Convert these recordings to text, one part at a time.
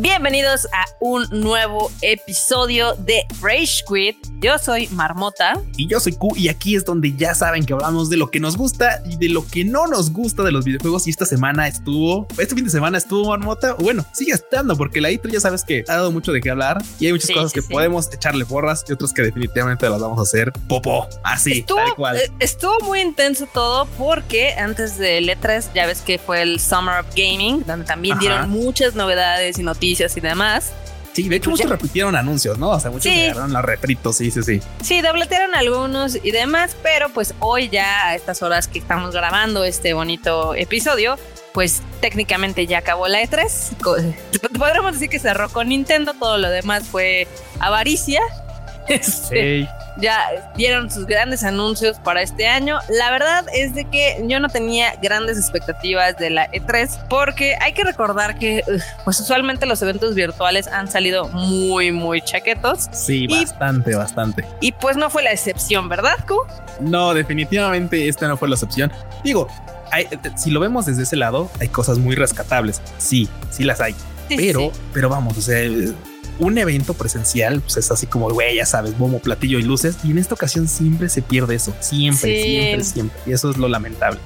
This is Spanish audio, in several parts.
Bienvenidos a un nuevo episodio de Rage Quit. Yo soy Marmota. Y yo soy Q. Y aquí es donde ya saben que hablamos de lo que nos gusta y de lo que no nos gusta de los videojuegos. Y esta semana estuvo, este fin de semana estuvo Marmota. Bueno, sigue estando porque la intro ya sabes que ha dado mucho de qué hablar y hay muchas cosas que podemos echarle porras y otras que definitivamente las vamos a hacer popo. Así, estuvo, tal cual. Eh, estuvo muy intenso todo porque antes de E3 ya ves que fue el Summer of Gaming, donde también dieron muchas novedades y noticias y demás. Sí, de hecho muchos repitieron anuncios, ¿no? O sea, muchos sí. agarraron los refritos, sí, sí, sí. Sí, dobletearon algunos y demás, pero pues hoy ya a estas horas que estamos grabando este bonito episodio, pues técnicamente ya acabó la E3. Podríamos decir que cerró con Nintendo, todo lo demás fue avaricia. Este, sí ya dieron sus grandes anuncios para este año. La verdad es de que yo no tenía grandes expectativas de la E3 porque hay que recordar que pues usualmente los eventos virtuales han salido muy muy chaquetos. Sí, bastante, bastante. Y pues no fue la excepción, ¿verdad, Q? No, definitivamente esta no fue la excepción. Digo, si lo vemos desde ese lado, hay cosas muy rescatables. Sí, sí las hay. pero, pero vamos, o sea, un evento presencial pues es así como, güey, ya sabes, bombo, platillo y luces. Y en esta ocasión siempre se pierde eso. Siempre, siempre, siempre. Y eso es lo lamentable.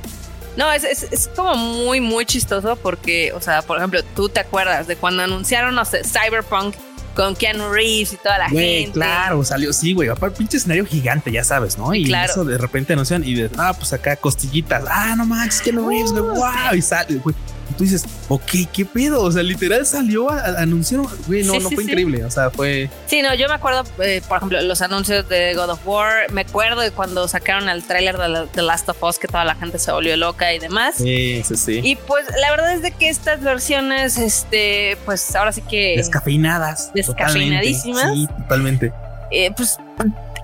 No, es, es, como muy, muy chistoso porque, o sea, por ejemplo, tú te acuerdas de cuando anunciaron, no sé, Cyberpunk con Keanu Reeves y toda la güey, gente. Claro, salió, sí, güey. Aparte, pinche escenario gigante, ya sabes, ¿no? Y claro. eso de repente anuncian y de, ah, pues acá costillitas. Ah, no manches, Keanu Reeves, güey, wow. Y sale, güey tú dices, ok, ¿qué pedo? O sea, literal salió, a, anunciaron, güey, no, no fue increíble, o sea, fue... Sí, no, yo me acuerdo, eh, por ejemplo, los anuncios de God of War, me acuerdo de cuando sacaron el tráiler de The Last of Us, que toda la gente se volvió loca y demás. Sí, sí, sí. Y pues la verdad es de que estas versiones, este, pues ahora sí que... Descafeinadas. Descafeinadísimas. Sí, totalmente. Eh, pues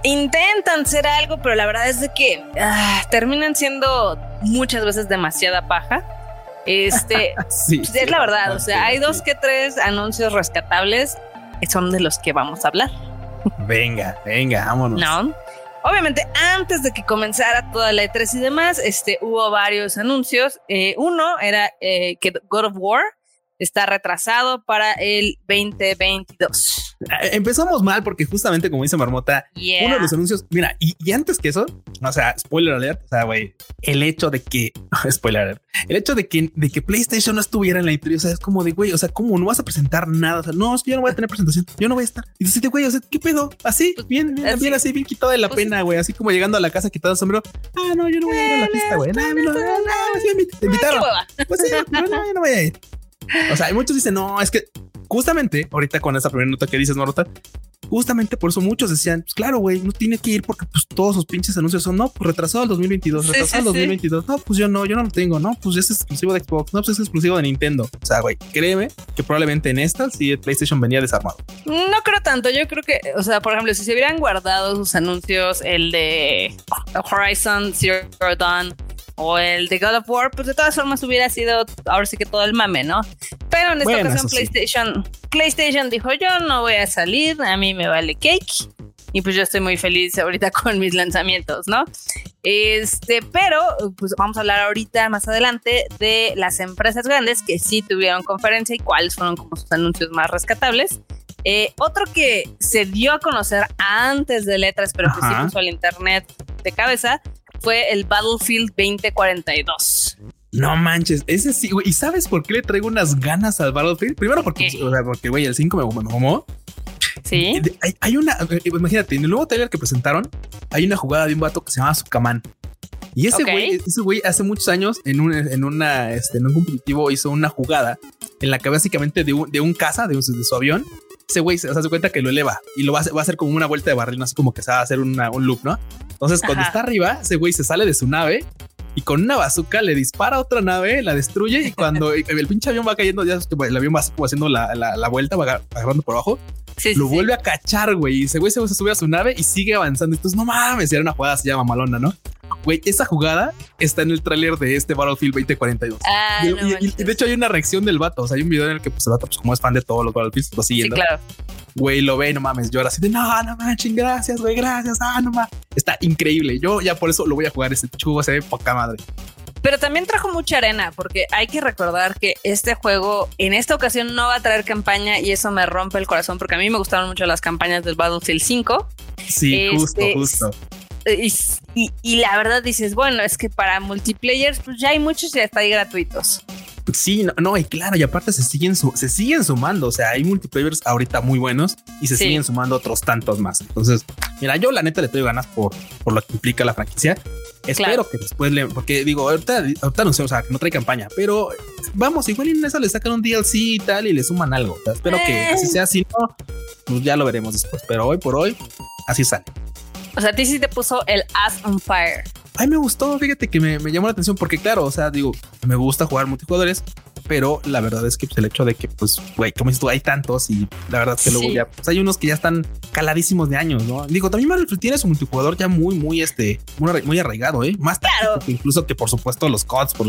intentan ser algo, pero la verdad es de que ah, terminan siendo muchas veces demasiada paja. Este, sí, es la verdad, o sea, hay dos que tres anuncios rescatables que son de los que vamos a hablar. Venga, venga, vámonos. No. Obviamente, antes de que comenzara toda la E3 y demás, este, hubo varios anuncios. Eh, uno era eh, que God of War está retrasado para el 2022. Eh, empezamos mal porque justamente como dice Marmota, uno de los anuncios, mira, y, antes que eso, o sea, spoiler alert, o sea, güey, el hecho de que, spoiler alert, el hecho de que, de que PlayStation no estuviera en la E3, o sea, es como de, güey, o sea, ¿cómo no vas a presentar nada? O sea, no, yo no voy a tener presentación, yo no voy a estar. Y dices, güey, o sea, ¿qué pedo? Así, pues, bien, bien, bien, así, bien quitado de la pues pena, güey, así como llegando a la casa quitado el sombrero. Ah, no, yo no voy a ir a la fiesta, güey. No, no, no, no, te invitaron. Pues sí, no, no, no voy a ir. O sea, hay muchos dicen, no, es que justamente ahorita con esa primera nota que dices, Marota, justamente por eso muchos decían, pues claro, güey, no tiene que ir porque pues todos sus pinches anuncios son, no, pues retrasado al 2022, retrasado al 2022, no, pues yo no, yo no lo tengo, no, pues es exclusivo de Xbox, no, pues es exclusivo de Nintendo. O sea, güey, créeme que probablemente en esta sí PlayStation venía desarmado. No creo tanto, yo creo que, o sea, por ejemplo, si se hubieran guardado sus anuncios, el de Horizon Zero Dawn, o el de God of War, pues de todas formas hubiera sido ahora sí que todo el mame, ¿no? Pero en esta ocasión PlayStation, PlayStation dijo yo no voy a salir, a mí me vale cake. Y pues yo estoy muy feliz ahorita con mis lanzamientos, ¿no? Este, pero pues vamos a hablar ahorita más adelante de las empresas grandes que sí tuvieron conferencia y cuáles fueron como sus anuncios más rescatables. Eh, otro que se dio a conocer antes de letras, pero que sí puso al internet de cabeza, fue el Battlefield 2042. No manches, ese sí, güey. ¿Y sabes por qué le traigo unas ganas al Battlefield? Primero porque, o sea, porque, güey, el 5 me, mamó. Sí. Hay, una, eh, imagínate, en el nuevo trailer que presentaron, hay una jugada de un vato que se llama Sukaman. Y ese güey, ese güey hace muchos años en un, en una, este, en un competitivo hizo una jugada en la que básicamente de un, de un caza, de, de su avión, ese güey se hace cuenta que lo eleva y lo va a, hacer, como una vuelta de barril, así como que se va a hacer un loop, ¿no? Entonces, cuando está arriba, ese güey se sale de su nave y con una bazooka le dispara a otra nave, la destruye y cuando el, pinche avión va cayendo, ya el avión va como haciendo la, la, vuelta, va agarrando por abajo. lo vuelve a cachar, güey. Y ese güey se, sube a su nave y sigue avanzando. Entonces, no mames, era una jugada se llama malona, ¿no? Güey, esa jugada está en el tráiler de este Battlefield 2042. Ah, y, de hecho hay una reacción del vato. O sea, hay un video en el que pues, el vato, pues como es fan de todos los Battlefields, lo siguiendo. Sí, claro. Güey, lo ve, no mames, llora así de no, no manches, gracias, güey, gracias, ah, no mames. Está increíble. Yo ya por eso lo voy a jugar. Este chugo se ve poca madre. pero también trajo mucha arena, porque hay que recordar que este juego en esta ocasión no va a traer campaña y eso me rompe el corazón, porque a mí me gustaron mucho las campañas del Battlefield 5. Sí, justo, este, justo. Y, la verdad dices, bueno, es que para multiplayers, pues ya hay muchos y hasta ahí gratuitos. Sí, no, y claro, y aparte se siguen, se siguen sumando. O sea, hay multiplayers ahorita muy buenos y se siguen sumando otros tantos más. Entonces, mira, yo la neta le doy ganas por, por lo que implica la franquicia. Espero que después le, porque digo, ahorita, ahorita no sé, o sea, que no trae campaña, pero vamos, igual en eso le sacan un DLC y tal y le suman algo. espero que así eh. sea, si no, pues ya lo veremos después. Pero hoy por hoy, así sale. O sea, a ti sí te puso el Ass on Fire. Ay, me gustó, fíjate que me, llamó la atención porque claro, o sea, digo, me gusta jugar multijugadores, pero la verdad es que pues, el hecho de que, pues, güey, como dices tú, hay tantos y la verdad es que luego ya, pues hay unos que ya están caladísimos de años, ¿no? Digo, también Battlefield tiene su multijugador ya muy, muy, este, muy, arraigado, ¿eh? Más claro. incluso que por supuesto los CODs, por,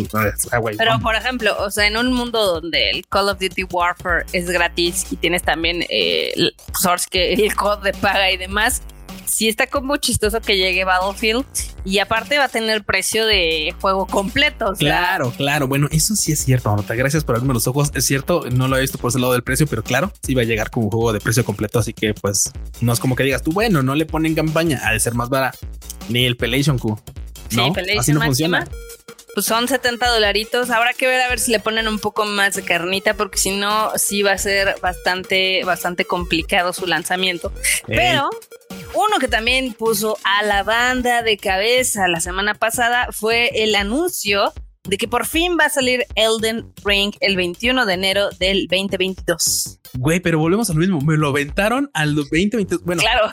Pero por ejemplo, o sea, en un mundo donde el Call of Duty Warfare es gratis y tienes también eh, pues, que el COD de paga y demás, sí está como chistoso que llegue Battlefield y aparte va a tener precio de juego completo. Claro, claro. Bueno, eso sí es cierto. Gracias por abrirme los ojos. Es cierto, no lo he visto por ese lado del precio, pero claro, sí va a llegar como juego de precio completo. Así que, pues, no es como que digas tú, bueno, no le ponen campaña, ha de ser más barato. Ni el Pelation Q. No, así no funciona pues son 70 dolaritos. Habrá que ver a ver si le ponen un poco más de carnita, porque si no, sí va a ser bastante, bastante complicado su lanzamiento. Pero uno que también puso a la banda de cabeza la semana pasada fue el anuncio de que por fin va a salir Elden Ring el 21 de enero del 2022. Güey, pero volvemos a lo mismo. Me lo aventaron al 2022. Bueno, claro.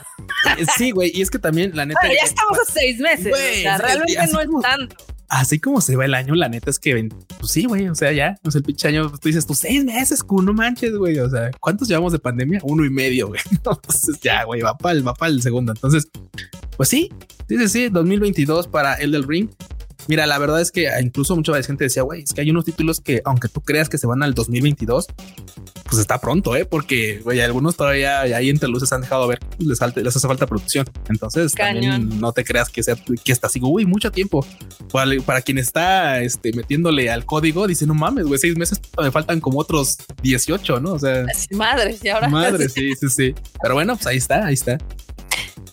Eh, sí, güey. Y es que también, la neta. ya estamos a seis meses. o sea, realmente no es tanto así como se va el año, la neta es que, pues sí, güey, o sea, ya, o sea, el pinche año, tú dices, tú seis meses, no manches, güey, o sea, ¿cuántos llevamos de pandemia? Uno y medio, güey. Entonces ya, güey, va para el, va para el segundo. Entonces, pues sí, sí, sí, 2022 para el del Ring. Mira, la verdad es que incluso mucha gente decía, güey, es que hay unos títulos que, aunque tú creas que se van al 2022, pues está pronto, ¿eh? Porque, güey, algunos todavía ahí entre luces han dejado ver, les, les hace falta producción. Entonces, también no te creas que sea que está así, uy, mucho tiempo. Para, quien está este, metiéndole al código, dice, no mames, güey, seis meses me faltan como otros 18, ¿no? O sea, madre, y ahora. Madre, sí, sí, sí. Pero bueno, pues ahí está, ahí está.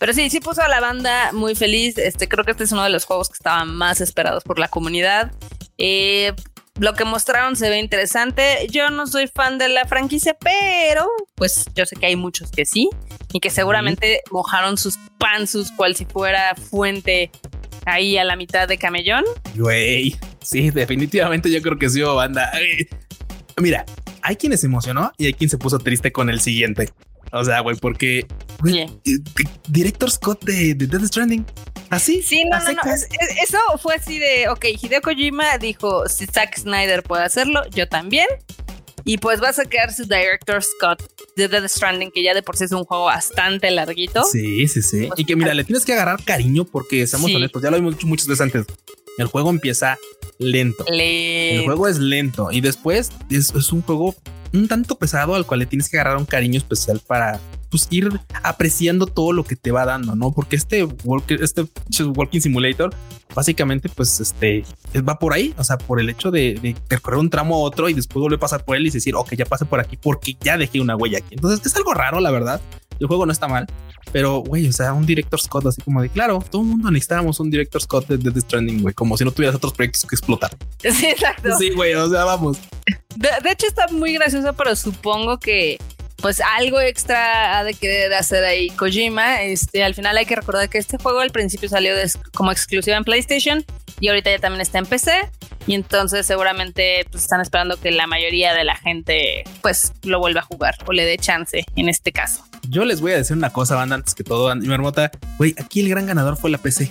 Pero sí, sí puso a la banda muy feliz. Este, creo que este es uno de los juegos que estaban más esperados por la comunidad. Eh, lo que mostraron se ve interesante. Yo no soy fan de la franquicia, pero pues yo sé que hay muchos que sí y que seguramente mojaron sus panzus cual si fuera fuente ahí a la mitad de camellón. Güey, sí, definitivamente yo creo que sí, banda. Mira, hay quien se emocionó y hay quien se puso triste con el siguiente. O sea, güey, porque Director Scott de, Death Stranding. Así. Sí, no, no, no. eso fue así de, ok, Hideo Kojima dijo, si Zack Snyder puede hacerlo, yo también. Y pues va a sacar su Director Scott de Death Stranding, que ya de por sí es un juego bastante larguito. Sí, sí, sí. Pues y que mira, le tienes que agarrar cariño porque, seamos honestos, ya lo hemos dicho muchas veces antes. El juego empieza lento. El juego es lento y después es, es un juego un tanto pesado al cual le tienes que agarrar un cariño especial para pues, ir apreciando todo lo que te va dando, ¿no? Porque este, este Walking Simulator básicamente pues este va por ahí, o sea, por el hecho de, de percorrer un tramo a otro y después volver a pasar por él y decir, ok, ya pasé por aquí porque ya dejé una huella aquí. Entonces es algo raro, la verdad. El juego no está mal, pero güey, o sea, un director Scott así como de claro, todo el mundo necesitábamos un director Scott de Death Stranding, güey, como si no tuvieras otros proyectos que explotar. Sí, exacto. Sí, güey, o sea, vamos. De, hecho, está muy gracioso, pero supongo que pues algo extra ha de querer hacer ahí Kojima. Este, al final hay que recordar que este juego al principio salió como exclusiva en PlayStation y ahorita ya también está en PC. Y entonces seguramente pues, están esperando que la mayoría de la gente pues lo vuelva a jugar o le dé chance en este caso. Yo les voy a decir una cosa, banda, antes que todo, mi hermota. Güey, aquí el gran ganador fue la PC.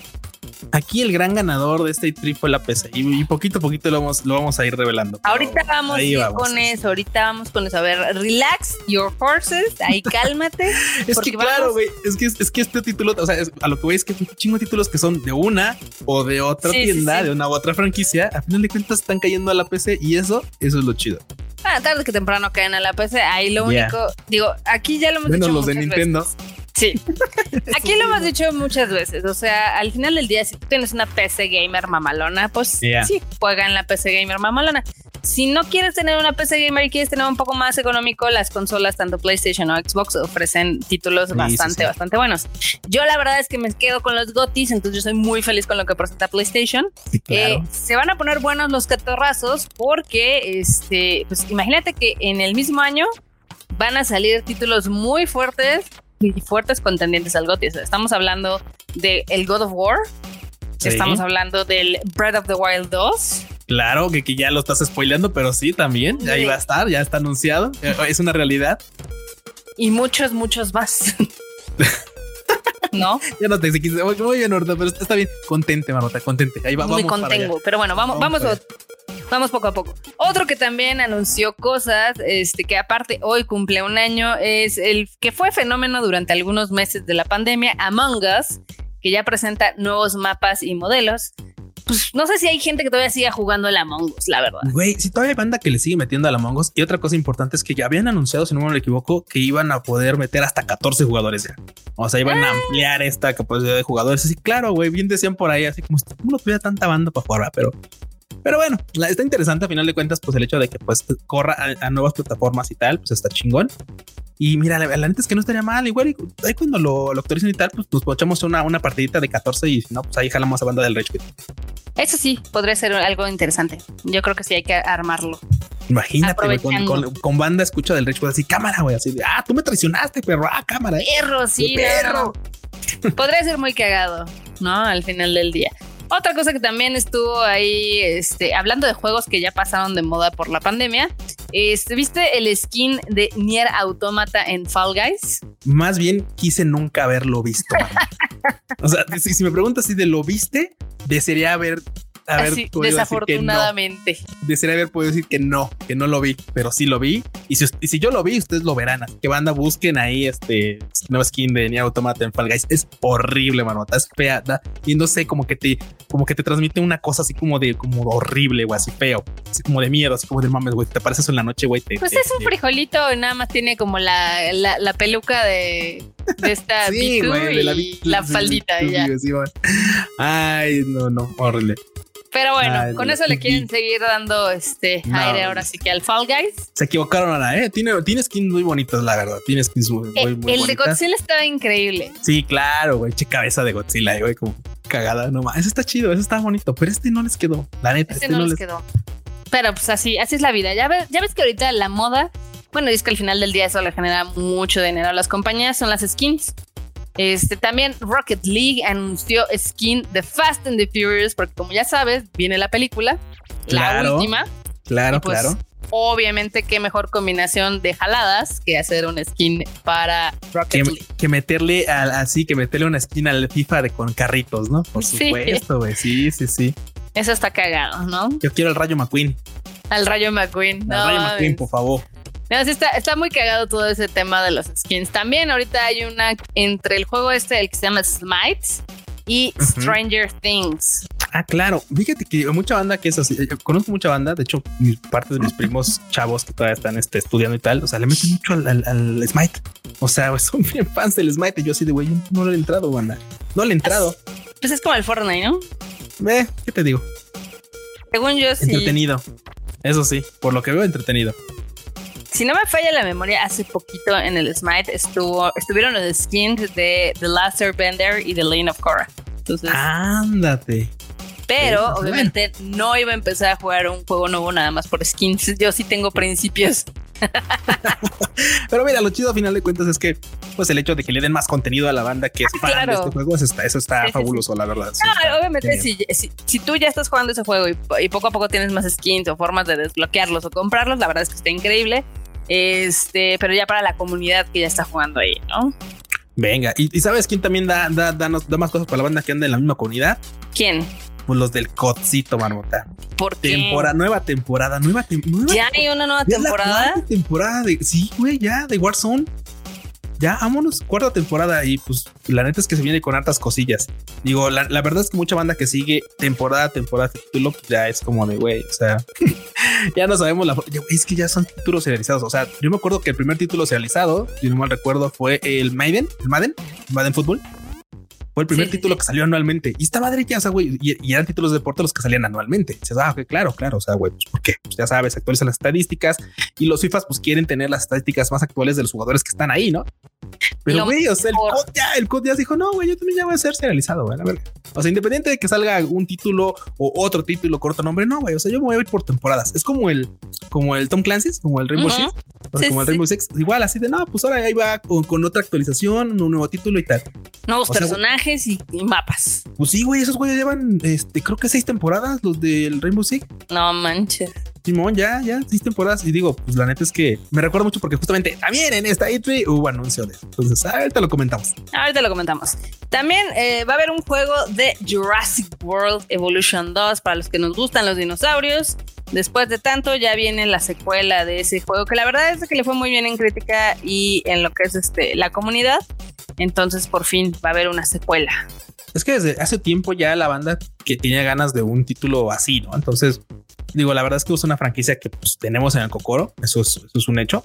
Aquí el gran ganador de este trip fue la PC y, poquito a poquito lo vamos, lo vamos a ir revelando. Ahorita vamos, con eso, ahorita vamos con eso. A ver, relax your horses, ahí cálmate. es que claro, güey, es que, es que este título, o sea, a lo que voy es que un chingo de títulos que son de una o de otra tienda, de una u otra franquicia, a final de cuentas están cayendo a la PC y eso, eso es lo chido. Ah, tarde que temprano caen a la PC. Ahí lo único, digo, aquí ya lo hemos dicho. los de Nintendo. Sí. Aquí lo hemos dicho muchas veces. O sea, al final del día, si tú tienes una PC gamer mamalona, pues sí, juega en la PC gamer mamalona. Si no quieres tener una PC gamer y quieres tener un poco más económico, las consolas, tanto PlayStation o Xbox, ofrecen títulos bastante, bastante buenos. Yo la verdad es que me quedo con los GOTIS, entonces yo soy muy feliz con lo que presenta PlayStation. Eh, se van a poner buenos los catorrazos porque, este, pues imagínate que en el mismo año van a salir títulos muy fuertes fuertes contendientes al GOTY. Estamos hablando de el God of War, estamos hablando del Breath of the Wild 2. Claro, que, que ya lo estás spoileando, pero sí, también, ya iba a estar, ya está anunciado, eh, es una realidad. Y muchos, muchos más. ¿no? Ya no te quise muy bien, pero está bien. Contente, Marota, contente. Ahí va, Muy contengo, pero bueno, vamos, vamos, vamos, vamos poco a poco. Otro que también anunció cosas, este, que aparte hoy cumple un año, es el que fue fenómeno durante algunos meses de la pandemia, Among Us, que ya presenta nuevos mapas y modelos. Pues no sé si hay gente que todavía siga jugando el Among Us, la verdad. Güey, si todavía hay banda que le sigue metiendo al Among Us. Y otra cosa importante es que ya habían anunciado, si no me equivoco, que iban a poder meter hasta 14 jugadores ya. O sea, iban a ah. ampliar esta capacidad de jugadores. Así, claro, güey, bien decían por ahí, así como, ¿cómo no tuviera tanta banda para jugar? Pero pero bueno, está interesante a final de cuentas, pues el hecho de que pues corra a, nuevas plataformas y tal, pues está chingón. Y mira, la, la neta es que no estaría mal. Igual ahí cuando lo, lo actualicen y tal, pues, pues echamos una, una partidita de 14 y si no, pues ahí jalamos a banda del Rage Eso sí, podría ser algo interesante. Yo creo que sí hay que armarlo. Imagínate, con, banda escucha del Rage así, cámara, güey, así de, ah, tú me traicionaste, perro, ah, cámara. Perro, sí, perro. Podría ser muy cagado, ¿no? Al final del día. Otra cosa que también estuvo ahí, este, hablando de juegos que ya pasaron de moda por la pandemia, este, ¿viste el skin de Nier Automata en Fall Guys? Más bien quise nunca haberlo visto. o sea, si, si, me preguntas si de lo viste, desearía haber Así, desafortunadamente. No. Desearía haber podido decir que no, que no lo vi, pero sí lo vi. Y si, si yo lo vi, ustedes lo verán. que banda, busquen ahí este nuevo skin de Nier Automata en Fall Guys. Es horrible, manota. Es fea. y no sé, como que te, como que te transmite una cosa así como de, como horrible, güey, así feo. Así como de miedo, así como de mames, güey. Te parece eso en la noche, güey. Pues es un frijolito, nada más tiene como la, la, peluca de, de esta sí, güey, de la, la faldita. ya. Ay, no, no, horrible. Pero bueno, con eso le quieren seguir dando este aire ahora sí que al Fall Guys. Se equivocaron ahora, ¿eh? Tiene, tiene skins muy bonitos, la verdad. Tiene skins muy, muy, eh, El de Godzilla estaba increíble. Sí, claro, güey. Che cabeza de Godzilla, güey, como cagada nomás. Eso está chido, eso está bonito, pero este no les quedó. La neta, este, este no, les quedó. Pero pues así, así es la vida. Ya ves, ya ves que ahorita la moda, bueno, es que al final del día eso le genera mucho dinero a las compañías, son las skins. Este también Rocket League anunció skin de Fast and the Furious, porque como ya sabes, viene la película, la última. Claro, pues, claro. Obviamente, qué mejor combinación de jaladas que hacer un skin para Rocket League. Que meterle así, que meterle una skin al FIFA de con carritos, ¿no? Por supuesto, güey. Sí, sí, sí. Eso está cagado, ¿no? Yo quiero el Rayo McQueen. Al Rayo McQueen. Al Rayo McQueen, por favor está, está muy cagado todo ese tema de los skins. También ahorita hay una entre el juego este, el que se llama Smite y Stranger Things. Ah, claro. Fíjate que mucha banda que es así. Yo conozco mucha banda. De hecho, parte de mis primos chavos que todavía están este, estudiando y tal, o sea, le meten mucho al, Smite. O sea, son bien fans del Smite. Y yo así de güey, no le he entrado, banda. No le he entrado. Pues es como el Fortnite, ¿no? Eh, ¿qué te digo? Según yo, sí. Entretenido. Eso sí, por lo que veo, entretenido si no me falla la memoria, hace poquito en el Smite estuvo, estuvieron los skins de The Last Airbender y The Lane of Korra. Entonces, ándate. Pero obviamente no iba a empezar a jugar un juego nuevo nada más por skins. Yo sí tengo principios. Pero mira, lo chido a final de cuentas es que pues el hecho de que le den más contenido a la banda que es fan de este juego, eso está, eso está fabuloso, la verdad. obviamente si, si, tú ya estás jugando ese juego y, poco a poco tienes más skins o formas de desbloquearlos o comprarlos, la verdad es que está increíble. Este, pero ya para la comunidad que ya está jugando ahí, ¿no? Venga, ¿y, sabes quién también da, da, da, más cosas para la banda que anda en la misma comunidad? ¿Quién? Pues los del Codcito, Marmota. ¿Por qué? Temporada, nueva temporada, nueva, temporada. ¿Ya hay una nueva temporada? temporada de. Sí, güey, ya, de Warzone. Ya vámonos, cuarta temporada y pues la neta es que se viene con hartas cosillas. Digo, la, verdad es que mucha banda que sigue temporada, temporada, título, pues, ya es como de güey, o sea, ya no sabemos la es que ya son títulos serializados. O sea, yo me acuerdo que el primer título serializado, si no mal recuerdo, fue el Maiden, el Madden, Madden Football. Fue el primer título que salió anualmente y estaba madre ya, o sea, güey, y, eran títulos de deporte los que salían anualmente. Dices, ah, claro, claro. O sea, güey, pues, ¿por qué? Pues ya sabes, actualizan las estadísticas y los FIFAs pues quieren tener las estadísticas más actuales de los jugadores que están ahí, ¿no? Pero, güey, o sea, el COD ya, el COD ya dijo, no, güey, yo también ya voy a ser serializado, güey, a ver. O sea, independiente de que salga un título o otro título con otro nombre, no, güey, o sea, yo me voy a ir por temporadas. Es como el, como el Tom Clancy's, como el Rainbow Six, como el Rainbow Six, igual así de, no, pues ahora ahí va con, otra actualización, un nuevo título y tal. Nuevos personajes y, mapas. Pues sí, güey, esos güeyes llevan, este, creo que seis temporadas, los del Rainbow Six. No manches. Simón, ya, ya, seis temporadas. Y digo, pues la neta es que me recuerdo mucho porque justamente también en esta E3 hubo anuncio de. Entonces, ahorita lo comentamos. Ahorita lo comentamos. También eh, va a haber un juego de Jurassic World Evolution 2 para los que nos gustan los dinosaurios. Después de tanto, ya viene la secuela de ese juego, que la verdad es que le fue muy bien en crítica y en lo que es este, la comunidad. Entonces, por fin va a haber una secuela. Es que desde hace tiempo ya la banda que tenía ganas de un título así, ¿no? Entonces, digo, la verdad es que es una franquicia que pues, tenemos en el Cocoro, es, eso es un hecho.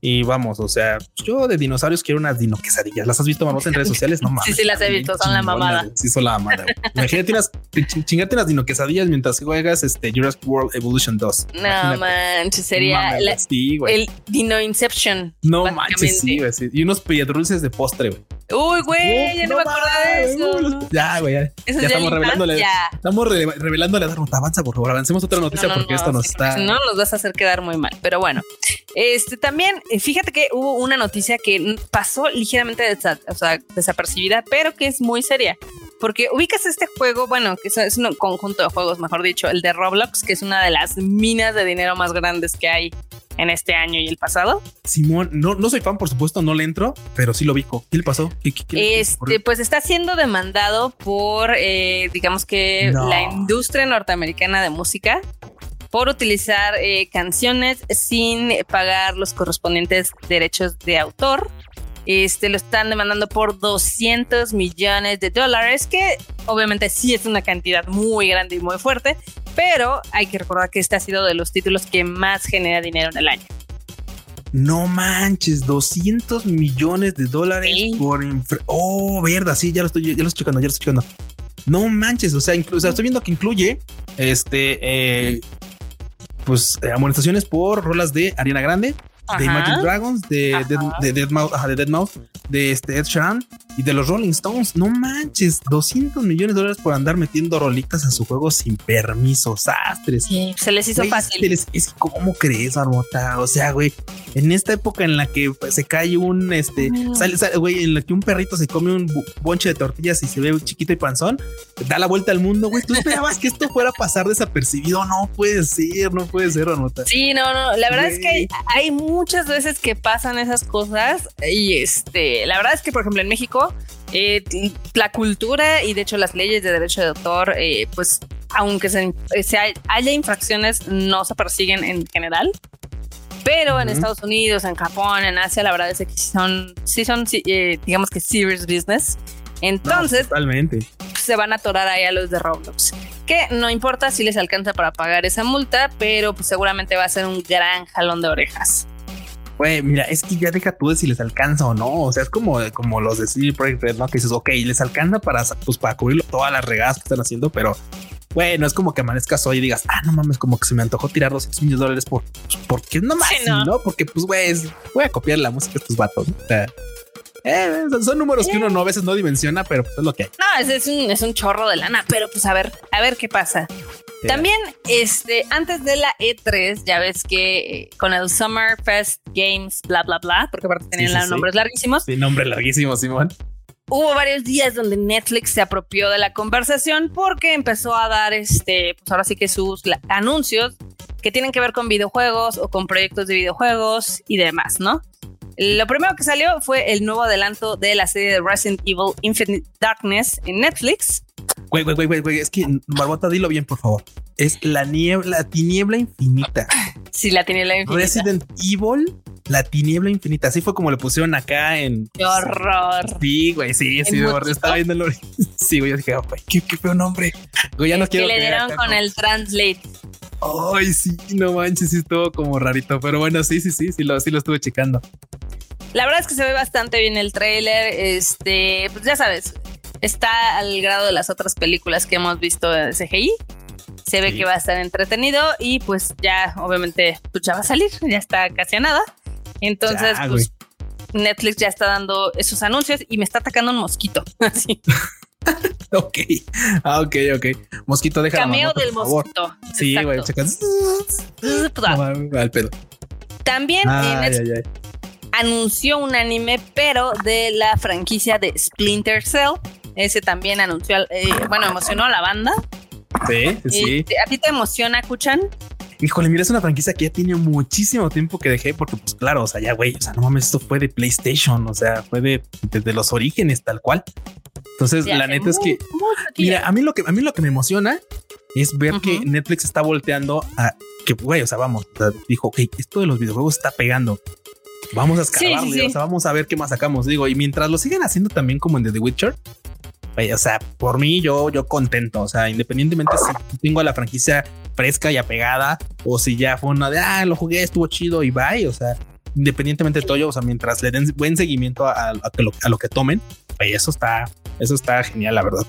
Y vamos, o sea, yo de dinosaurios quiero unas dino quesadillas. ¿Las has visto, vamos, en redes sociales? No mames. Sí, sí, las he visto, son la mamada. Sí, son la mamada. Imagínate unas, chingate unas dino quesadillas mientras juegas este Jurassic World Evolution 2. No manches, sería el Dino Inception. No manches, sí, güey. Y unos piedrulces de postre, güey. Uy, güey, ya no, me acuerdo de eso. ya, güey, ya, estamos revelándole. Estamos revelándole a dar avanza, por favor. Avancemos otra noticia porque esto nos está. No, nos vas a hacer quedar muy mal. Pero bueno, este también, eh, fíjate que hubo una noticia que pasó ligeramente desapercibida, pero que es muy seria. Porque ubicas este juego, bueno, que es un conjunto de juegos, mejor dicho, el de Roblox, que es una de las minas de dinero más grandes que hay en este año y el pasado. Simón, no, no soy fan, por supuesto, no le entro, pero sí lo vi. ¿Qué le pasó? este, pues está siendo demandado por, eh, digamos que la industria norteamericana de música por utilizar eh, canciones sin pagar los correspondientes derechos de autor. Este lo están demandando por 200 millones de dólares, que obviamente sí es una cantidad muy grande y muy fuerte, pero hay que recordar que este ha sido de los títulos que más genera dinero en el año. No manches, 200 millones de dólares por... Oh, verdad, sí, ya lo estoy, ya lo estoy checando, ya lo estoy checando. No manches, o sea, incluso estoy viendo que incluye este, eh, pues, eh, amonestaciones por rolas de Ariana Grande, de Imagine Dragons, de, de, de, Deadmau de Deadmau de este Ed Sheeran y de los Rolling Stones. No manches, 200 millones de dólares por andar metiendo rolitas a su juego sin permiso. Sastres. Sí, se les hizo fácil. Es, ¿Cómo crees, Armota? O sea, güey, en esta época en la que se cae un, este, sale, güey, en la que un perrito se come un bonche de tortillas y se ve chiquito y panzón, da la vuelta al mundo, güey. ¿Tú esperabas que esto fuera a pasar desapercibido? No puede ser, no puede ser, Armota. Sí, no, no. La verdad es que hay, hay muchas veces que pasan esas cosas y este, la verdad es que, por ejemplo, en México, eh, la cultura y de hecho las leyes de derecho de autor, eh, pues aunque se, haya infracciones, no se persiguen en general. Pero en Estados Unidos, en Japón, en Asia, la verdad es que son, sí son, eh, digamos que serious business. Entonces, totalmente. se van a atorar ahí a los de Roblox. Que no importa si les alcanza para pagar esa multa, pero pues seguramente va a ser un gran jalón de orejas. Güey, mira, es que ya deja tú de si les alcanza o no. O sea, es como, como los de CD Projekt Red, ¿no? Que dices, ok, les alcanza para, pues, para cubrir todas las regadas que están haciendo, pero bueno, es como que amanezcas hoy y digas, ah, no mames, como que se me antojó tirar 200 millones de dólares por, pues, porque no más, no. Porque, pues, güey, voy a copiar la música de estos vatos. O sea, eh, son números que uno no a veces no dimensiona, pero pues es lo que hay. No, es, un, es un chorro de lana, pero pues a ver, a ver qué pasa. También, este, antes de la E3, ya ves que eh, con el Summer Fest Games, bla, bla, bla, porque aparte tenían nombres larguísimos. Sí, nombres larguísimos, Simón. Hubo varios días donde Netflix se apropió de la conversación porque empezó a dar, este, pues ahora sí que sus anuncios que tienen que ver con videojuegos o con proyectos de videojuegos y demás, ¿no? Lo primero que salió fue el nuevo adelanto de la serie de Resident Evil Infinite Darkness en Netflix. Güey, güey, güey, güey, es que Barbota, dilo bien, por favor. Es la niebla, la tiniebla infinita. Sí, la tiniebla infinita. Resident Evil La tiniebla infinita. Así fue como le pusieron acá en. ¡Qué horror! Sí, güey, sí, sí, de estaba viendo el Sí, güey, yo dije, güey, qué, qué feo nombre. Güey, ya no quiero. Que le dieron con el translate. Ay, sí, no manches, sí estuvo como rarito. Pero bueno, sí, sí, sí, sí lo, sí lo estuve checando. La verdad es que se ve bastante bien el trailer. Este, pues ya sabes, está al grado de las otras películas que hemos visto de CGI. Se ve que va a estar entretenido y pues ya, obviamente, pues ya va a salir, ya está casi a nada. Entonces, pues Netflix ya está dando esos anuncios y me está atacando un mosquito. Así. ok. Ah, ok, ok. Mosquito, deja Cameo del mosquito. Sí, güey, checas. al pedo. También anunció un anime, pero de la franquicia de Splinter Cell. Ese también anunció, eh, bueno, emocionó a la banda. Sí, sí. Este, ¿A ti te emociona, Kuchan? Híjole, mira, es una franquicia que ya tiene muchísimo tiempo que dejé, porque pues claro, o sea, ya güey, o sea, no mames, esto fue de PlayStation, o sea, fue de desde los orígenes tal cual. Entonces, la neta es que, mira, a mí lo que a mí lo que me emociona es ver que Netflix está volteando a que, güey, o sea, vamos, dijo, ok, esto de los videojuegos está pegando. Vamos a escalarle, o sea, vamos a ver qué más sacamos. Digo, y mientras lo siguen haciendo también como en The Witcher, o sea, por mí yo, yo contento, o sea, independientemente si tengo a la franquicia fresca y apegada o si ya fue una de, ah, lo jugué, estuvo chido y bye, o sea, independientemente de todo, o sea, mientras le den buen seguimiento a, lo, que tomen, eso está, eso está genial, la verdad.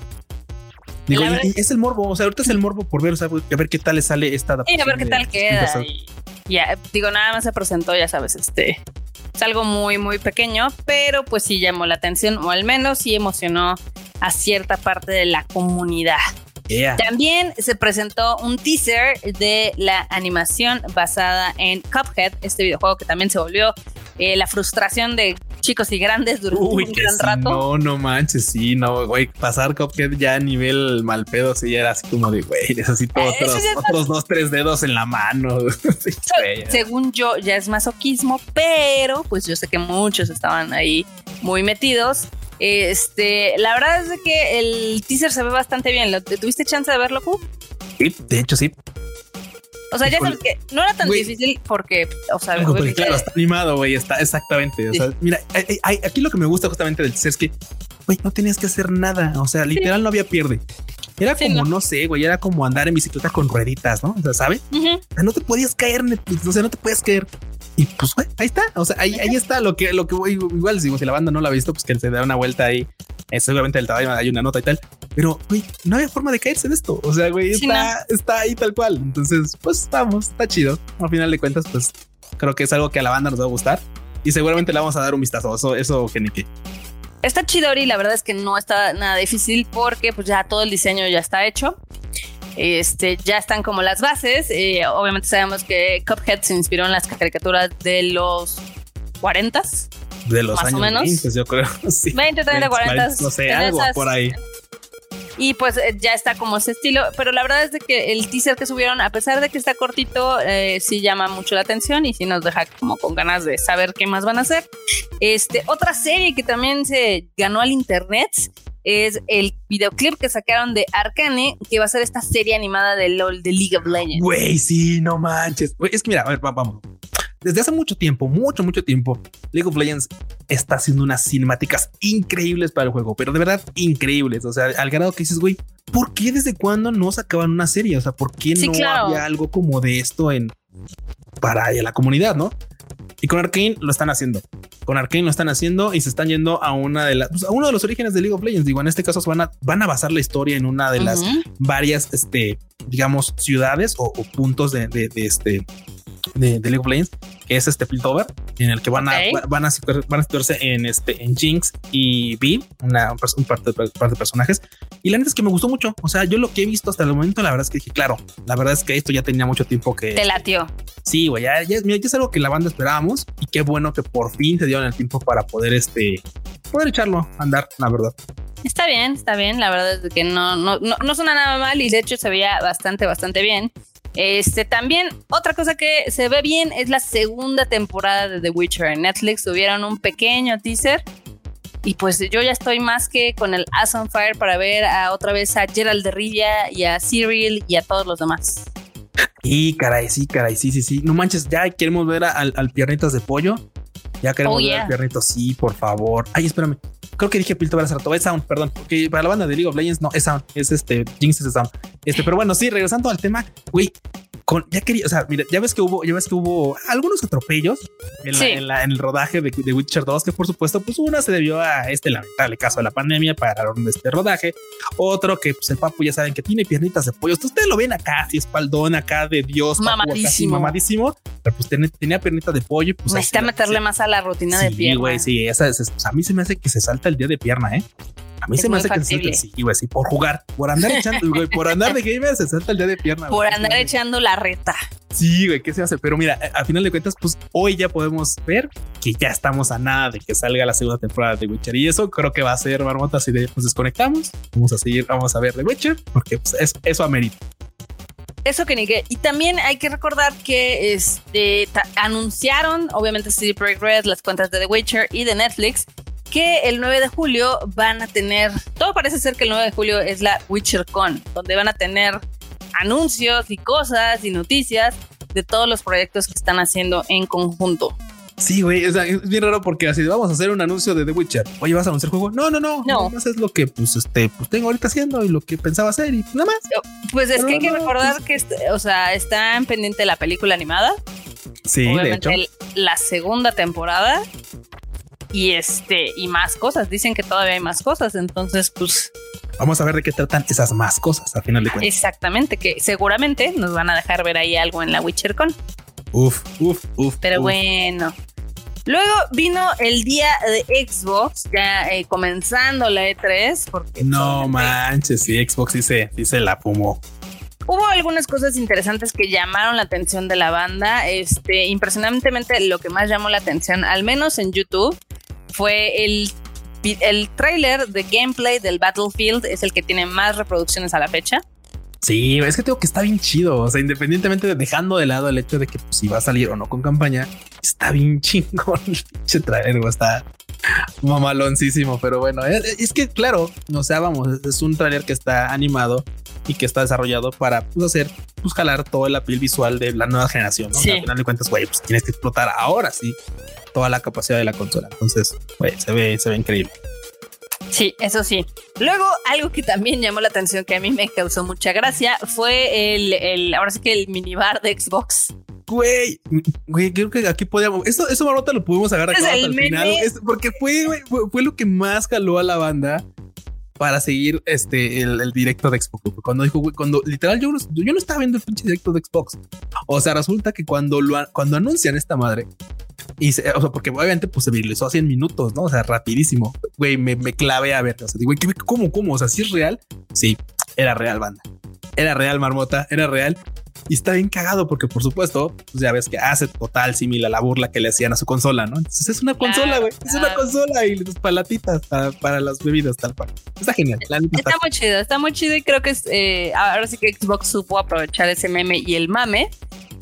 Digo, y, es el morbo, o sea, ahorita es el morbo por ver, o sea, a ver qué tal le sale esta adaptación. a ver qué tal queda. ya, digo, nada más se presentó, ya sabes, este, es algo muy, muy pequeño, pero pues sí llamó la atención, o al menos sí emocionó a cierta parte de la comunidad. También se presentó un teaser de la animación basada en Cuphead, este videojuego que también se volvió eh, la frustración de chicos y grandes durante un gran rato. No, no manches, sí, no, güey, pasar Cuphead ya a nivel mal pedo, sí, era así como de, güey, necesito eh, otros, otros dos, tres dedos en la mano. según yo, ya es masoquismo, pero pues yo sé que muchos estaban ahí muy metidos este, la verdad es que el teaser se ve bastante bien. ¿Tuviste chance de verlo, Q? Sí, de hecho sí. O sea, ya sabes que no era tan difícil porque, o sea, claro, está animado, güey, está exactamente. O sea, mira, aquí lo que me gusta justamente del teaser es que, güey, no tenías que hacer nada. O sea, literal no había pierde. Era como, no. sé, güey, era como andar en bicicleta con rueditas, ¿no? O sea, ¿sabes? no te podías caer, o sea, no te puedes caer. Y pues, güey, ahí está. O sea, ahí, ahí está lo que, lo que igual digo, si la banda no la ha visto, pues que se da una vuelta ahí. Eh, seguramente el trabajo hay una nota y tal. Pero, güey, no había forma de caerse en esto. O sea, güey, está, está ahí tal cual. Entonces, pues estamos, está chido. Al final de cuentas, pues creo que es algo que a la banda nos va a gustar. Y seguramente le vamos a dar un vistazo. Eso, eso, que Está chido y la verdad es que no está nada difícil porque pues ya todo el diseño ya está hecho. Este, ya están como las bases. Eh, obviamente sabemos que Cuphead se inspiró en las caricaturas de los 40 de los años o menos. 20, yo creo. 20, 30, 40. No sé, algo por ahí. Y pues eh, ya está como ese estilo, pero la verdad es de que el teaser que subieron, a pesar de que está cortito, eh, sí llama mucho la atención y sí nos deja como con ganas de saber qué más van a hacer. Este, otra serie que también se ganó al internet es el videoclip que sacaron de Arcane, que va a ser esta serie animada de LOL, de League of Legends. Güey, sí, no manches. es que mira, a ver, vamos. Desde hace mucho tiempo, mucho, mucho tiempo, League of Legends está haciendo unas cinemáticas increíbles para el juego, pero de verdad increíbles. O sea, al grado que dices, güey, ¿por qué desde cuándo no sacaban una serie? O sea, ¿por qué no había algo como de esto en para la comunidad, no? Y con Arkane lo están haciendo. Con Arkane lo están haciendo y se están yendo a una de las, pues, a uno de los orígenes de League of Legends. Digo, en este caso van a, van a basar la historia en una de las varias, este, digamos, ciudades o, puntos de, de, este, de, League of Legends, que es este Piltover, en el que van a, van a, van a situarse en este, en Jinx y Vi, una, un par de, par de personajes. Y la neta es que me gustó mucho. O sea, yo lo que he visto hasta el momento, la verdad es que dije, claro, la verdad es que esto ya tenía mucho tiempo que. Te latió. Sí, güey, ya, ya, es algo que la banda esperábamos y qué bueno que por fin se dieron el tiempo para poder este, poder echarlo a andar, la verdad. Está bien, está bien. La verdad es que no, no, no, no suena nada mal y de hecho se veía bastante, bastante bien. Este también, otra cosa que se ve bien es la segunda temporada de The Witcher. En Netflix tuvieron un pequeño teaser. Y pues yo ya estoy más que con el Ass on Fire para ver a, otra vez a Gerald de Rivia y a Cyril y a todos los demás. Y caray, sí, caray, sí, sí, sí. No manches, ya queremos ver al, al piernitas de pollo. Ya queremos oh, ver al piernito, sí, por favor. Ay, espérame. Creo que dije Pilto Brazarato, es Sound, perdón, porque para la banda de League of Legends no es Sound, es este Jinx es Sound. Este, pero bueno, sí, regresando al tema, güey, ya quería, o sea, mira, ya ves que hubo, ya ves que hubo algunos atropellos en, el rodaje de, de, Witcher 2, que por supuesto, pues una se debió a este lamentable caso de la pandemia para este rodaje. Otro que pues el papu ya saben que tiene piernitas de pollo. Ustedes lo ven acá, así espaldón acá de Dios, mamadísimo, mamadísimo, pero pues tenía, piernitas de pollo. Pues Necesita meterle más a la rutina de pierna. Sí, güey, sí, esa, a mí se me hace que se salta el día de pierna, ¿eh? A mí se me hace que se sí, güey, sí, por jugar, por andar echando, güey, por andar de gamer se salta el día de pierna. Por andar echando la reta. Sí, güey, ¿qué se hace? Pero mira, a final de cuentas, pues hoy ya podemos ver que ya estamos a nada de que salga la segunda temporada de Witcher. Y eso creo que va a ser, marmota, si nos desconectamos, vamos a seguir, vamos a ver The Witcher, porque pues, es, eso amerita. Eso que ni que. Y también hay que recordar que este, anunciaron, obviamente, CD Projekt Red, las cuentas de The Witcher y de Netflix, que el 9 de julio van a tener, todo parece ser que el 9 de julio es la WitcherCon, donde van a tener anuncios y cosas y noticias de todos los proyectos que están haciendo en conjunto. Sí, güey, o sea, es bien raro porque así vamos a hacer un anuncio de The Witcher. Oye, ¿vas a anunciar juego? No, no, no. No. Más es lo que, pues, este, pues tengo ahorita haciendo y lo que pensaba hacer y nada más. Pues es que hay que recordar que, este, o sea, está en pendiente la película animada. Sí, Obviamente, de hecho. la segunda temporada y este y más cosas. Dicen que todavía hay más cosas, entonces pues vamos a ver de qué tratan esas más cosas al final de cuentas. Exactamente, que seguramente nos van a dejar ver ahí algo en la WitcherCon. Uf, uf, uf. Pero bueno. Luego vino el día de Xbox, ya eh, comenzando la E3, porque no manches, sí, Xbox sí se, sí se la fumó. Hubo algunas cosas interesantes que llamaron la atención de la banda. Este, impresionantemente, lo que más llamó la atención, al menos en YouTube, fue el, el trailer de gameplay del Battlefield. Es el que tiene más reproducciones a la fecha. Sí, es que tengo que está bien chido. O sea, independientemente de dejando de lado el hecho de que pues, si va a salir o no con campaña, está bien chingón el pinche trailer. Está mamaloncísimo, pero bueno, es, que claro, o sea, vamos, es un trailer que está animado y que está desarrollado para pues, hacer, pues jalar todo el apil visual de la nueva generación. ¿no? al final de cuentas, güey, pues tienes que explotar ahora sí toda la capacidad de la consola. Entonces, güey, se ve, se ve increíble. Sí, eso sí. Luego, algo que también llamó la atención que a mí me causó mucha gracia fue el, el ahora sí que el minibar de Xbox. Güey, güey, creo que aquí podíamos. Eso, eso Marota lo pudimos agarrar hasta el final. porque fue, fue, lo que más jaló a la banda para seguir este el, directo de Xbox. Cuando dijo, cuando literal yo, yo no estaba viendo el pinche directo de Xbox. O sea, resulta que cuando lo cuando anuncian esta madre, y se, o sea, porque obviamente pues se viralizó a 100 minutos, ¿no? O sea, rapidísimo. Güey, me, me clavé a ver. O sea, digo, ¿cómo, cómo? O sea, si es real. Sí, era real, banda. Era real, marmota, era real. Y está bien cagado porque, por supuesto, pues ya ves que hace total similar a la burla que le hacían a su consola, ¿no? Entonces es una consola, güey. Es una consola y las palatitas para, las bebidas, tal cual. Está genial. está, muy chido, está muy chido y creo que es, eh, ahora sí que Xbox supo aprovechar ese meme y el mame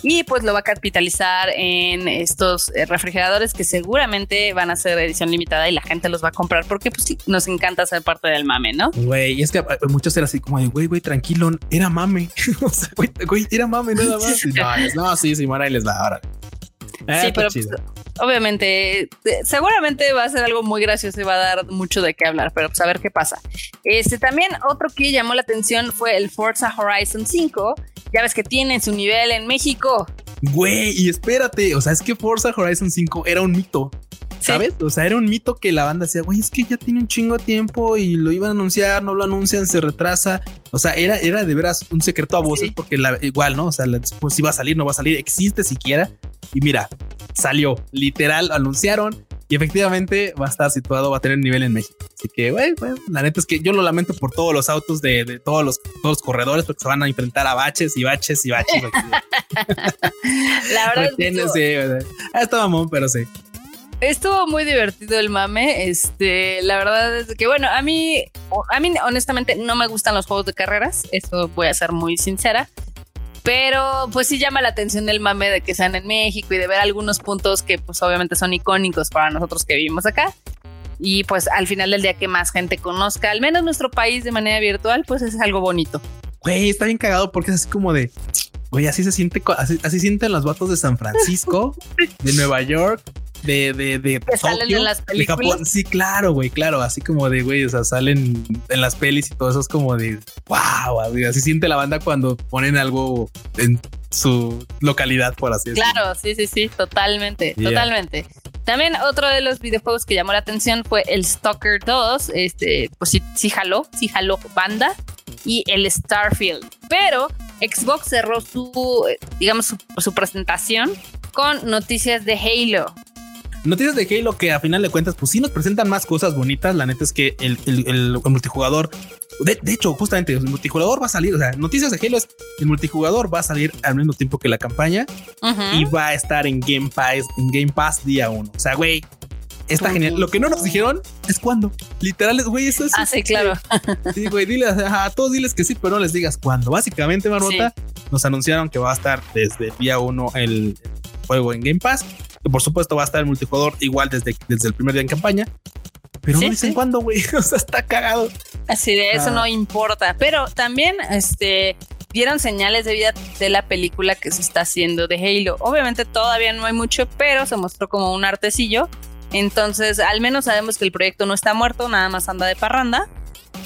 y pues lo va a capitalizar en estos eh, refrigeradores que seguramente van a ser edición limitada y la gente los va a comprar porque pues sí, nos encanta ser parte del mame, ¿no? Güey, y es que eh, muchos eran así como de, güey, güey, tranquilo, era mame. o sea, güey, güey, era mame nada más. no, no, sí, sí, ahí les va ahora. Ah, sí, pero pues, obviamente, seguramente va a ser algo muy gracioso y va a dar mucho de qué hablar, pero pues a ver qué pasa. Este también otro que llamó la atención fue el Forza Horizon 5. Ya ves que tiene su nivel en México. Güey, y espérate, o sea, es que Forza Horizon 5 era un mito. ¿Sabes? O sea, era un mito que la banda decía, güey, es que ya tiene un chingo de tiempo y lo iban a anunciar, no lo anuncian, se retrasa. O sea, era, era de veras un secreto a voces porque la, igual, ¿no? O sea, pues si va a salir, no va a salir, existe siquiera. Y mira, salió, literal, anunciaron y efectivamente va a estar situado, va a tener nivel en México. Así que, güey, la neta es que yo lo lamento por todos los autos de, todos, los, todos los corredores porque se van a enfrentar a baches y baches y baches. la verdad es que... sí, está mamón, pero sí. Estuvo muy divertido el mame. Este, la verdad es que, bueno, a mí, a mí honestamente no me gustan los juegos de carreras. Eso voy a ser muy sincera. Pero pues sí llama la atención el mame de que sean en México y de ver algunos puntos que pues obviamente son icónicos para nosotros que vivimos acá. Y pues al final del día que más gente conozca, al menos nuestro país de manera virtual, pues es algo bonito. Güey, está bien cagado porque es así como de, Güey, así se siente, así, así sienten los vatos de San Francisco, de Nueva York, de, de, de salen en las películas. Sí, claro, güey, claro. Así como de, güey, o sea, salen en las pelis y todo eso es como de, wow, así siente la banda cuando ponen algo en su localidad, por así decirlo. Claro, sí, sí, sí, totalmente, totalmente. También otro de los videojuegos que llamó la atención fue el Stalker 2. Este, pues sí, sí jaló, sí jaló banda. Y el Starfield. Pero Xbox cerró su, digamos, su presentación con noticias de Halo. Noticias de Halo que a final de cuentas, pues sí nos presentan más cosas bonitas. La neta es que el, multijugador, de, hecho, justamente el multijugador va a salir. O sea, noticias de Halo es el multijugador va a salir al mismo tiempo que la campaña y va a estar en Game Pass, en Game Pass día uno. O sea, güey, está genial. Lo que no nos dijeron es cuándo. Literal, güey, eso es. Ah, sí, claro. Sí, güey, dile a, todos diles que sí, pero no les digas cuándo. Básicamente, Marmota, nos anunciaron que va a estar desde día uno el juego en Game Pass por supuesto va a estar el multijugador igual desde, desde el primer día en campaña. Pero no dicen cuándo, güey. O sea, está cagado. Así de eso ah. no importa. Pero también, este, dieron señales de vida de la película que se está haciendo de Halo. Obviamente todavía no hay mucho, pero se mostró como un artecillo. Entonces, al menos sabemos que el proyecto no está muerto, nada más anda de parranda.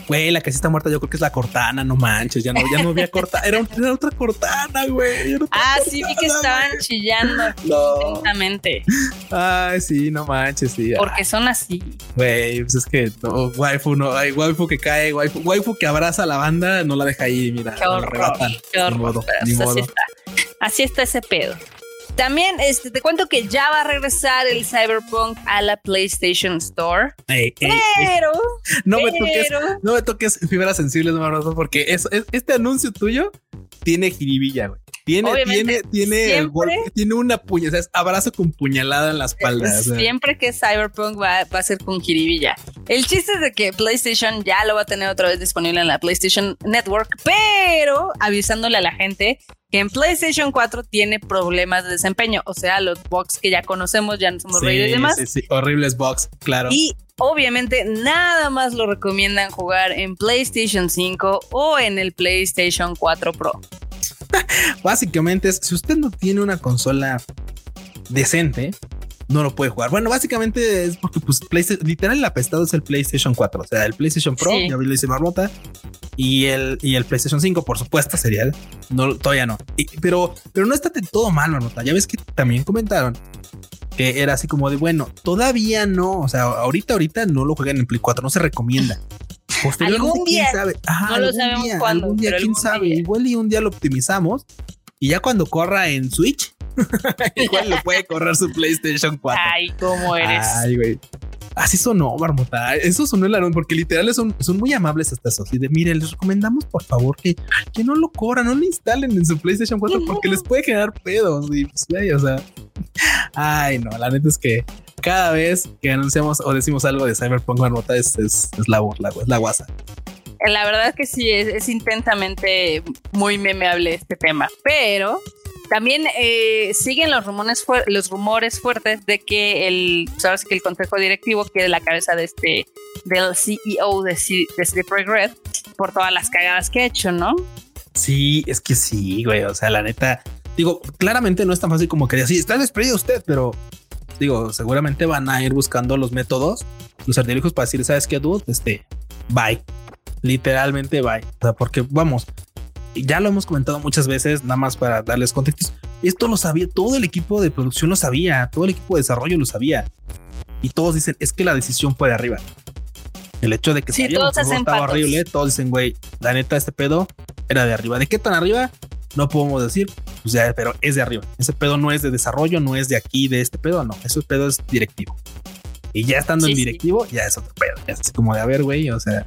Güey, la que sí está muerta, yo creo que es la Cortana, no manches, ya no, ya no había Cortana, era, otra Cortana, güey. Ah, sí, vi que estaban chillando no. intensamente. Ay, sí, no manches, sí. Porque son así. Güey, pues es que no, waifu no, hay waifu que cae, waifu, waifu que abraza a la banda, no la deja ahí, mira. Qué horror, qué horror. Ni Así está. Así está ese pedo. También este, te cuento que ya va a regresar el Cyberpunk a la PlayStation Store. pero, no, Me toques, no me toques fibras sensibles, no porque eso, este anuncio tuyo tiene jiribilla, güey. Tiene, tiene, tiene, tiene una puñalada, abrazo con puñalada en la espalda. Siempre que Cyberpunk va, va, a ser con jiribilla. El chiste es de que PlayStation ya lo va a tener otra vez disponible en la PlayStation Network, pero avisándole a la gente que en PlayStation 4 tiene problemas de desempeño, o sea, los bugs que ya conocemos, ya no somos reyes y demás. Sí, sí, horribles bugs, claro. Y obviamente nada más lo recomiendan jugar en PlayStation 5 o en el PlayStation 4 Pro. Básicamente si usted no tiene una consola decente, no lo puede jugar. Bueno, básicamente es porque pues PlayStation, literal el apestado es el PlayStation 4, o sea, el PlayStation Pro, ya lo hice marmota, y el, y el PlayStation 5, por supuesto, sería el, no, todavía no. pero, pero no está de todo mal, marmota. Ya ves que también comentaron que era así como de bueno, todavía no, o sea, ahorita, ahorita no lo juegan en Play 4, no se recomienda. Posteriormente, quién sabe. no lo sabemos cuándo. Algún día, quién sabe. Igual y un día lo optimizamos y ya cuando corra en Switch, igual lo puede correr su PlayStation 4. Ay, cómo eres. Ay, güey. Así sonó, Marmota. Eso sonó el arón, porque literal son, son muy amables hasta eso. De, mire, les recomendamos por favor que, que no lo corran, no lo instalen en su PlayStation 4 porque les puede generar pedos. Y pues, o sea, ay, no, la neta es que cada vez que anunciamos o decimos algo de Cyberpunk Marmota es, es, es la burla, es la guasa. La verdad que sí, es, es intensamente muy memeable este tema, pero también eh, siguen los rumores, los rumores fuertes de que el, sabes que el consejo directivo quiere la cabeza de este del CEO de, de Slippery Red por todas las cagadas que ha hecho, ¿no? Sí, es que sí, güey. O sea, la neta, digo, claramente no es tan fácil como que sí, está despedido usted, pero digo, seguramente van a ir buscando los métodos, los artilugios para decir, ¿sabes qué, dude? Este, bye. Literalmente bye. O sea, porque vamos, ya lo hemos comentado muchas veces, nada más para darles contextos. Esto lo sabía, todo el equipo de producción lo sabía, todo el equipo de desarrollo lo sabía. Y todos dicen, es que la decisión fue de arriba. El hecho de que sí, todos estaba horrible, todos dicen, güey, la neta, este pedo era de arriba. ¿De qué tan arriba? No podemos decir, pues ya, pero es de arriba. Ese pedo no es de desarrollo, no es de aquí, de este pedo, no. Ese pedo es directivo. Y ya estando en directivo, ya es otro pedo. Ya es como de, a ver, güey, o sea,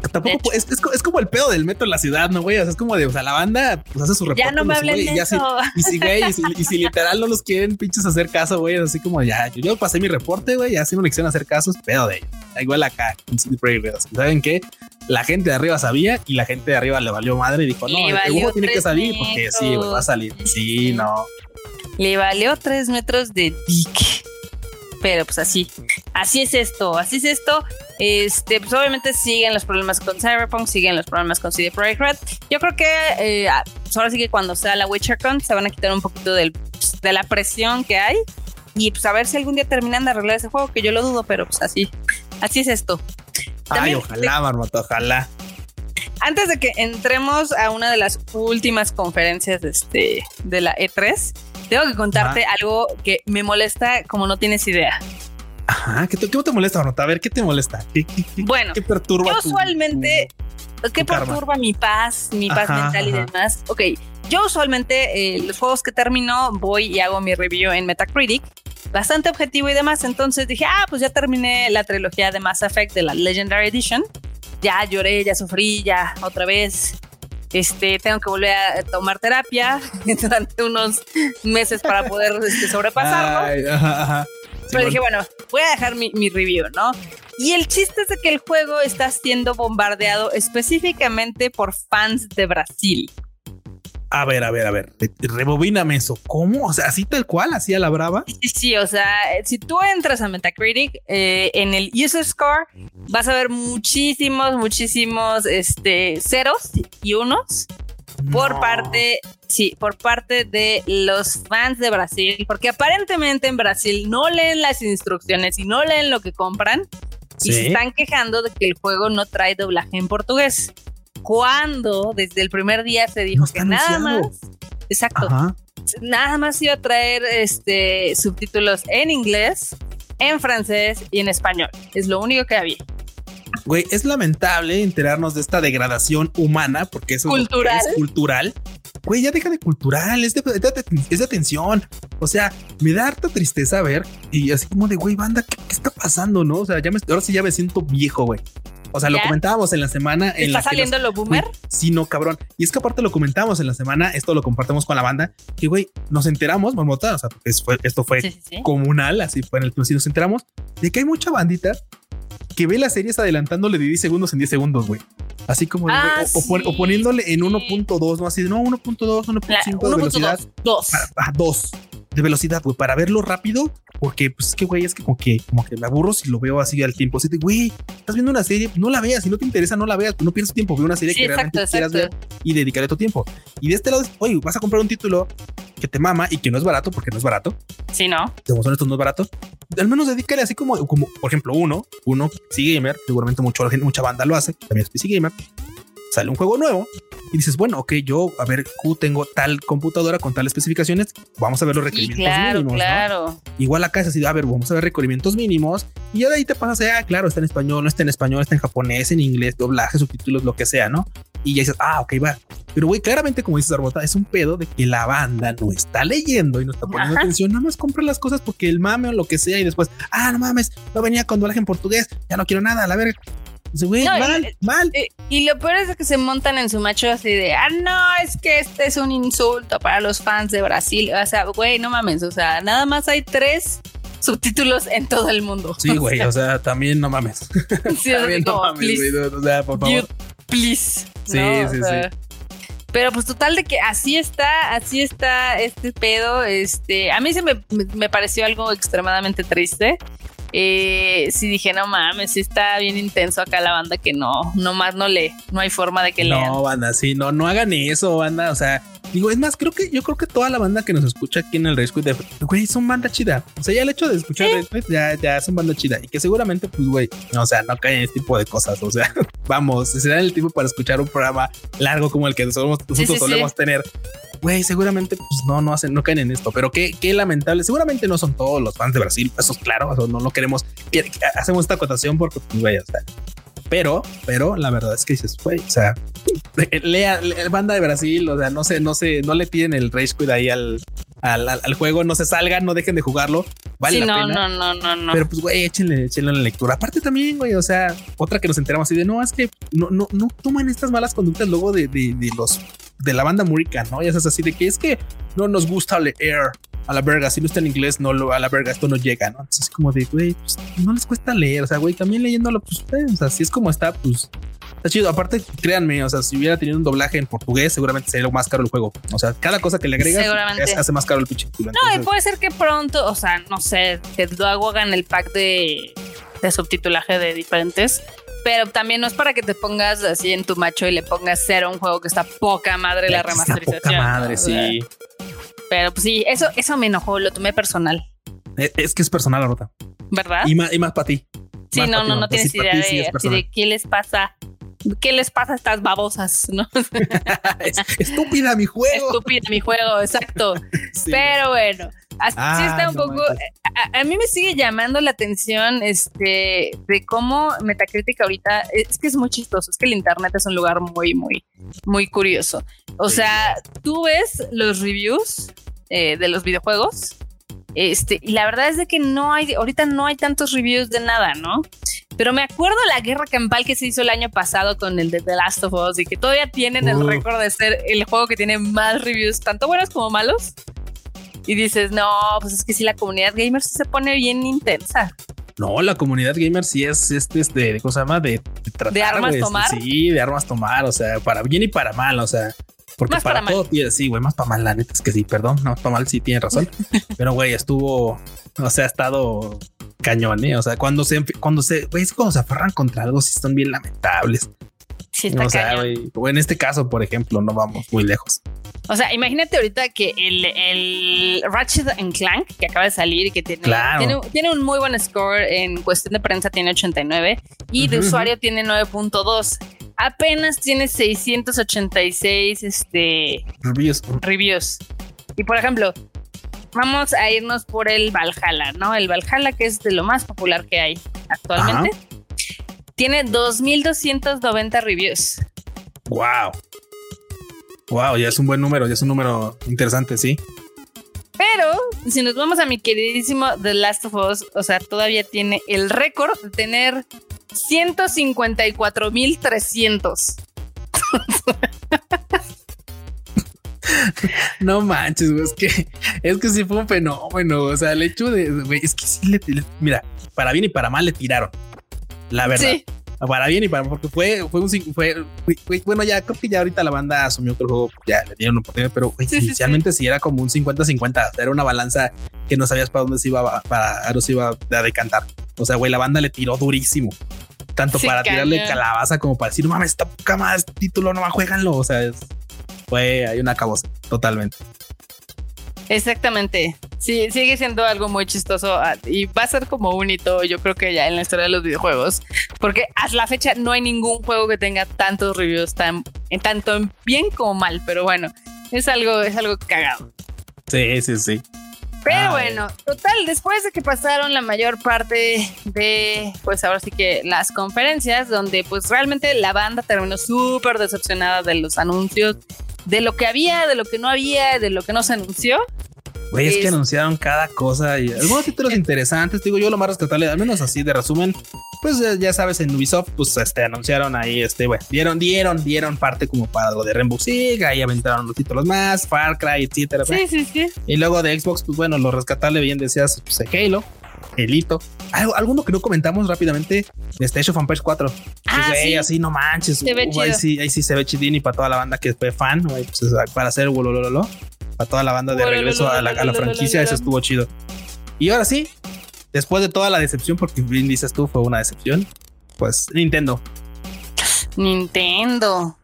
porque tampoco es, es, como el pedo del metro en la ciudad, ¿no, güey? O sea, es como de, o sea, la banda pues hace su reporte. Ya no me hablen de eso. y si, güey, y si, literal no los quieren pinches hacer caso, güey, así como ya, yo, pasé mi reporte, güey, ya si no le quisieron hacer caso, es pedo de ellos. Igual acá, en City ¿Saben qué? La gente de arriba sabía y la gente de arriba le valió madre y dijo, no, el Hugo tiene que salir porque sí, güey, va a salir. Sí, no. Le valió tres metros de dick. Pero pues así, así es esto, así es esto. Este, pues obviamente siguen los problemas con Cyberpunk, siguen los problemas con CD Projekt Red. Yo creo que eh, pues ahora sí que cuando sea la WitcherCon se van a quitar un poquito del, pues, de la presión que hay y pues a ver si algún día terminan de arreglar ese juego, que yo lo dudo, pero pues así, así es esto. Ay, ojalá, Marmota, ojalá. Antes de que entremos a una de las últimas conferencias de, este, de la E3, tengo que contarte algo que me molesta como no tienes idea. Ajá, ¿qué te, qué te molesta, Marmota? A ver, ¿qué te molesta? ¿Qué, bueno, ¿qué perturba? Yo usualmente, ¿qué perturba mi paz, mi paz mental y demás? Ok, yo usualmente eh, los juegos que termino voy y hago mi review en Metacritic bastante objetivo y demás. Entonces dije, ah, pues ya terminé la trilogía de Mass Effect de la Legendary Edition. Ya lloré, ya sufrí, ya otra vez. Este, tengo que volver a tomar terapia durante unos meses para poder este, sobrepasarlo. Pero dije, bueno, voy a dejar mi, mi review, ¿no? Y el chiste es de que el juego está siendo bombardeado específicamente por fans de Brasil. A ver, a ver, a ver, rebobíname eso. ¿Cómo? O sea, así tal cual, así a la brava. Sí, sí, o sea, si tú entras a Metacritic eh, en el user score, vas a ver muchísimos, muchísimos este, ceros y unos por parte, sí, por parte de los fans de Brasil, porque aparentemente en Brasil no leen las instrucciones y no leen lo que compran y se están quejando de que el juego no trae doblaje en portugués cuando desde el primer día se dijo que nada más, exacto, nada más iba a traer este subtítulos en inglés, en francés y en español. Es lo único que había. Güey, es lamentable enterarnos de esta degradación humana, porque eso cultural. es cultural. Güey, ya deja de cultural, es de, es de, atención. O sea, me da harta tristeza ver y así como de, güey, banda, ¿qué, está pasando? No, o sea, ya me, ahora sí ya me siento viejo, güey. O sea, lo comentábamos en la semana. En ¿Está saliendo lo boomer? sí, no, cabrón. Y es que aparte lo comentábamos en la semana, esto lo compartimos con la banda, que güey, nos enteramos, marmota, o sea, esto fue comunal, así fue en el sí nos enteramos de que hay mucha bandita que ve las series adelantándole de 10 segundos en 10 segundos, güey. Así como ah, o, poniéndole en 1.2, no así de no, 1.2, 1.5 de velocidad. 2. 2 de velocidad, güey, para verlo rápido, porque pues es que, güey, es que como que, como que me aburro si lo veo así al tiempo. Así de, güey, estás viendo una serie, no la veas, si no te interesa, no la veas, no pierdas tiempo, ve una serie que realmente quieras ver y dedicarle tu tiempo. Y de este lado, oye, vas a comprar un título que te mama y que no es barato, porque no es barato. Sí, no. Como son estos no es barato. Al menos dedícale así como, como, por ejemplo, uno, uno, PC Gamer, seguramente mucho, mucha banda lo hace, también es PC Gamer sale un juego nuevo y dices, bueno, ok, yo, a ver, tengo tal computadora con tal especificaciones, vamos a ver los requerimientos claro, mínimos. Claro. Igual acá es así, a ver, vamos a ver requerimientos mínimos y ya de ahí te pasas, ah, claro, está en español, no está en español, está en japonés, en inglés, doblaje, subtítulos, lo que sea, ¿no? Y ya dices, ah, ok, va. Pero, güey, claramente, como dices, Arbota, es un pedo de que la banda no está leyendo y no está poniendo atención. Nada más compra las cosas porque el mame o lo que sea y después, ah, no mames, no venía con doblaje en portugués, ya no quiero nada, a la verga mal, y, mal. Y, lo peor es que se montan en su macho así de, ah, no, es que este es un insulto para los fans de Brasil. O sea, güey, no mames. O sea, nada más hay tres subtítulos en todo el mundo. Sí, güey, o, sea, también no mames. Sí, también no mames, o sea, por favor. please. Sí, sí, sí. Pero pues total de que así está, así está este pedo. Este, a mí se me, me pareció algo extremadamente triste eh, sí dije, no mames, sí está bien intenso acá la banda que no, no más no lee, no hay forma de que lean. No, banda, sí, no, no hagan eso, banda, o sea, digo, es más, creo que yo creo que toda la banda que nos escucha aquí en el Race de güey, son banda chida. O sea, ya el hecho de escuchar ¿Sí? ya, ya son banda chida y que seguramente, pues, güey, o sea, no caen en este tipo de cosas, o sea, vamos, será el tiempo para escuchar un programa largo como el que nosotros, solemos tener güey, seguramente pues no, no hacen, no caen en esto, pero qué, qué lamentable. Seguramente no son todos los fans de Brasil, eso es claro, no lo queremos, hacemos esta acotación porque, pues, güey, o sea, pero, pero la verdad es que dices, güey, o sea, lea, banda de Brasil, o sea, no sé, no sé, no le piden el Rage Quit ahí al, al, al, juego, no se salgan, no dejen de jugarlo. Vale la no, pena. no, no, no, no. Pero pues, güey, échenle, échenle la lectura. Aparte también, güey, o sea, otra que nos enteramos así de no, es que no, no, no toman estas malas conductas luego de, de, de los de la banda Murica, ¿no? Ya es así de que es que no nos gusta leer a la verga, si no está en inglés, no lo a la verga, esto no llega, ¿no? Entonces, como de, güey, pues no les cuesta leer, o sea, güey, también leyéndolo, pues, eh, o sea, si es como está, pues está chido. Aparte, créanme, o sea, si hubiera tenido un doblaje en portugués, seguramente sería más caro el juego. O sea, cada cosa que le agregas hace más caro el pinche. No, y puede ser que pronto, o sea, no sé, que luego hagan el pack de, de subtitulaje de diferentes pero también no es para que te pongas así en tu macho y le pongas cero a un juego que está poca madre la remasterización. Poca madre, sí. Pero pues sí, eso, eso me enojó, lo tomé personal. Eh, es, que es personal, la rota. ¿Verdad? Y más, y más para ti. Sí, no, no, no tienes idea de, qué les pasa. ¿Qué les pasa a estas babosas? ¿no? Estúpida mi juego. Estúpida mi juego, exacto. Pero bueno, así ah, está un poco. A, mí me sigue llamando la atención este de cómo Metacritic ahorita es que es muy chistoso. Es que el internet es un lugar muy, muy, muy curioso. O sea, tú ves los reviews eh, de los videojuegos este, y la verdad es de que no hay, ahorita no hay tantos reviews de nada, ¿no? Pero me acuerdo la guerra campal que se hizo el año pasado con el de The Last of Us y que todavía tienen el récord de ser el juego que tiene más reviews, tanto buenos como malos. Y dices, no, pues es que si la comunidad gamer se pone bien intensa. No, la comunidad gamer sí es este, este de cosa más de, de, armas tomar. Sí, de armas tomar, o sea, para bien y para mal, o sea, porque para, todo tiene, sí, güey, más para mal, la neta es que sí, perdón, no, para mal sí tiene razón. Pero güey, estuvo, o sea, ha estado cañón, ¿eh? O sea, cuando se, cuando se, es cuando se aferran contra algo, sí son bien lamentables. Sí, está o sea, en este caso, por ejemplo, no vamos muy lejos. O sea, imagínate ahorita que el, el Ratchet Clank que acaba de salir y que tiene, tiene, un muy buen score en cuestión de prensa, tiene 89 y de usuario tiene 9.2 apenas tiene 686 este, reviews. reviews. Y por ejemplo, vamos a irnos por el Valhalla, ¿no? El Valhalla, que es de lo más popular que hay actualmente, tiene 2290 reviews. Wow. Wow, ya es un buen número, ya es un número interesante, sí. Pero si nos vamos a mi queridísimo The Last of Us, o sea, todavía tiene el récord de tener 154.300. No manches, es que es que sí fue un fenómeno. O sea, el hecho de, es que sí le, mira, para bien y para mal le tiraron. La verdad. Para bien y para porque fue, fue un fue, bueno, ya creo que ya ahorita la banda asumió que el juego ya le dieron oportunidad, pero inicialmente sí, era como un 50-50. Era una balanza que no sabías para dónde se iba para, se iba a decantar. O sea, güey, la banda le tiró durísimo tanto para tirarle calabaza como para decir, mames, esta poca más título, no más jueganlo. O sea, fue, hay una cabosa totalmente. Exactamente. Sí, sigue siendo algo muy chistoso ah, y va a ser como un hito, yo creo que ya en la historia de los videojuegos, porque hasta la fecha no hay ningún juego que tenga tantos reviews tan, en tanto en bien como mal, pero bueno, es algo, es algo cagado. Sí, sí, sí. Pero bueno, total, después de que pasaron la mayor parte de, pues ahora sí que las conferencias, donde pues realmente la banda terminó súper decepcionada de los anuncios, de lo que había, de lo que no había, de lo que no se anunció. Güey, es, que anunciaron cada cosa y algunos títulos interesantes. Digo, yo lo más rescatable, al menos así de resumen, pues eh, ya sabes, en Ubisoft, pues este anunciaron ahí, este, bueno, dieron, dieron, dieron parte como para lo de Rainbow Six, ahí aventaron los títulos más, Far Cry, etcétera. Sí, sí, sí. Y luego de Xbox, pues bueno, lo rescatable, bien decías, pues Halo, Elito. Alguno que no comentamos rápidamente de Station of Empires 4. Ah, güey, así no manches. ahí, sí, ahí sí se ve chidín y para toda la banda que fue fan, pues, para hacer lo para toda la banda de regreso a la, a la franquicia, eso estuvo chido. Y ahora sí, después de toda la decepción, porque bien dices tú, fue una decepción, pues Nintendo. Nintendo.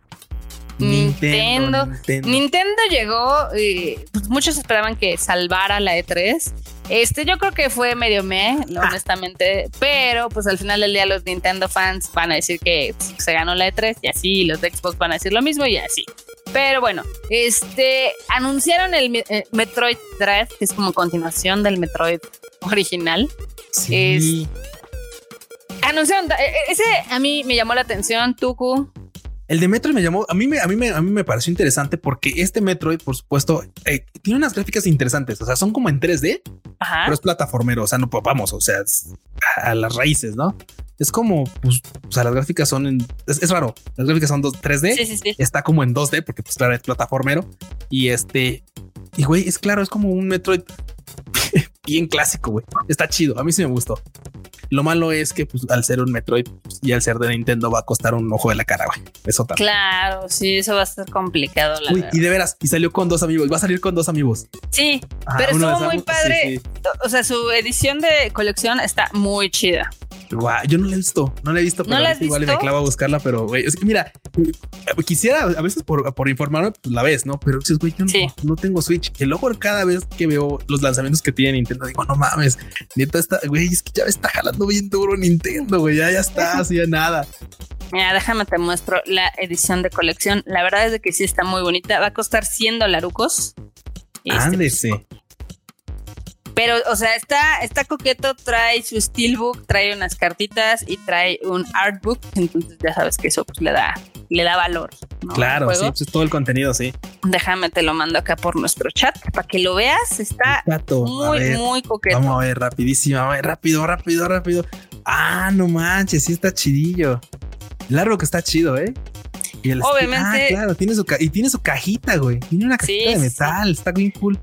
Nintendo. Nintendo, llegó, y pues, muchos esperaban que salvara la E3. Este, yo creo que fue medio me, ah. honestamente, pero pues al final del día los Nintendo fans van a decir que pues, se ganó la E3 y así, los de Xbox van a decir lo mismo y así. Pero bueno, este anunciaron el eh, Metroid Dread, que es como continuación del Metroid original. Sí. anunciaron, e, e, ese a mí me llamó la atención, Tuku. El de Metroid me llamó, a mí me, a mí me, a mí me pareció interesante porque este Metroid, por supuesto, eh, tiene unas gráficas interesantes. O sea, son como en 3D, pero es plataformero. O sea, no pues, vamos, o sea, a las raíces, no? Es como, pues, o sea, las gráficas son en, es, raro. Las gráficas son 3D. Sí, sí, sí. Está como en 2D porque, pues, claro, es plataformero. Y este, y güey, es claro, es como un Metroid bien clásico, güey. Está chido. A mí sí me gustó. Lo malo es que pues, al ser un Metroid y al ser de Nintendo va a costar un ojo de la cara, güey. Eso también. Claro, sí, eso va a ser complicado. La Uy, y de veras, y salió con dos amigos. Va a salir con dos amigos. Sí, pero estuvo muy padre. O sea, su edición de colección está muy chida. Yo no la he visto, no la he visto, pero igual me clavo a buscarla, pero güey, es que mira, quisiera a veces por, por informarme, pues la ves, ¿no? Pero dices, güey, yo no, tengo Switch. Que luego cada vez que veo los lanzamientos que tiene Nintendo, digo, no mames, neta está, güey, es que ya me está jalando bien duro Nintendo, güey, ya, ya está, así ya nada. Mira, déjame te muestro la edición de colección. La verdad es de que sí está muy bonita. Va a costar 100 dolarucos. Este, Ándese. Pero, o sea, está, está coqueto, trae su steelbook, trae unas cartitas y trae un artbook. Entonces ya sabes que eso pues, le da, le da valor. Claro, sí, pues todo el contenido, sí. Déjame, te lo mando acá por nuestro chat para que lo veas. Está muy, muy coqueto. Vamos a ver, rapidísimo, vamos a ver, rápido, rápido, rápido. Ah, no manches, sí está chidillo. Largo que está chido, ¿eh? Y el Obviamente. Ah, claro, tiene su y tiene su cajita, güey. Tiene una cajita de metal, está bien cool.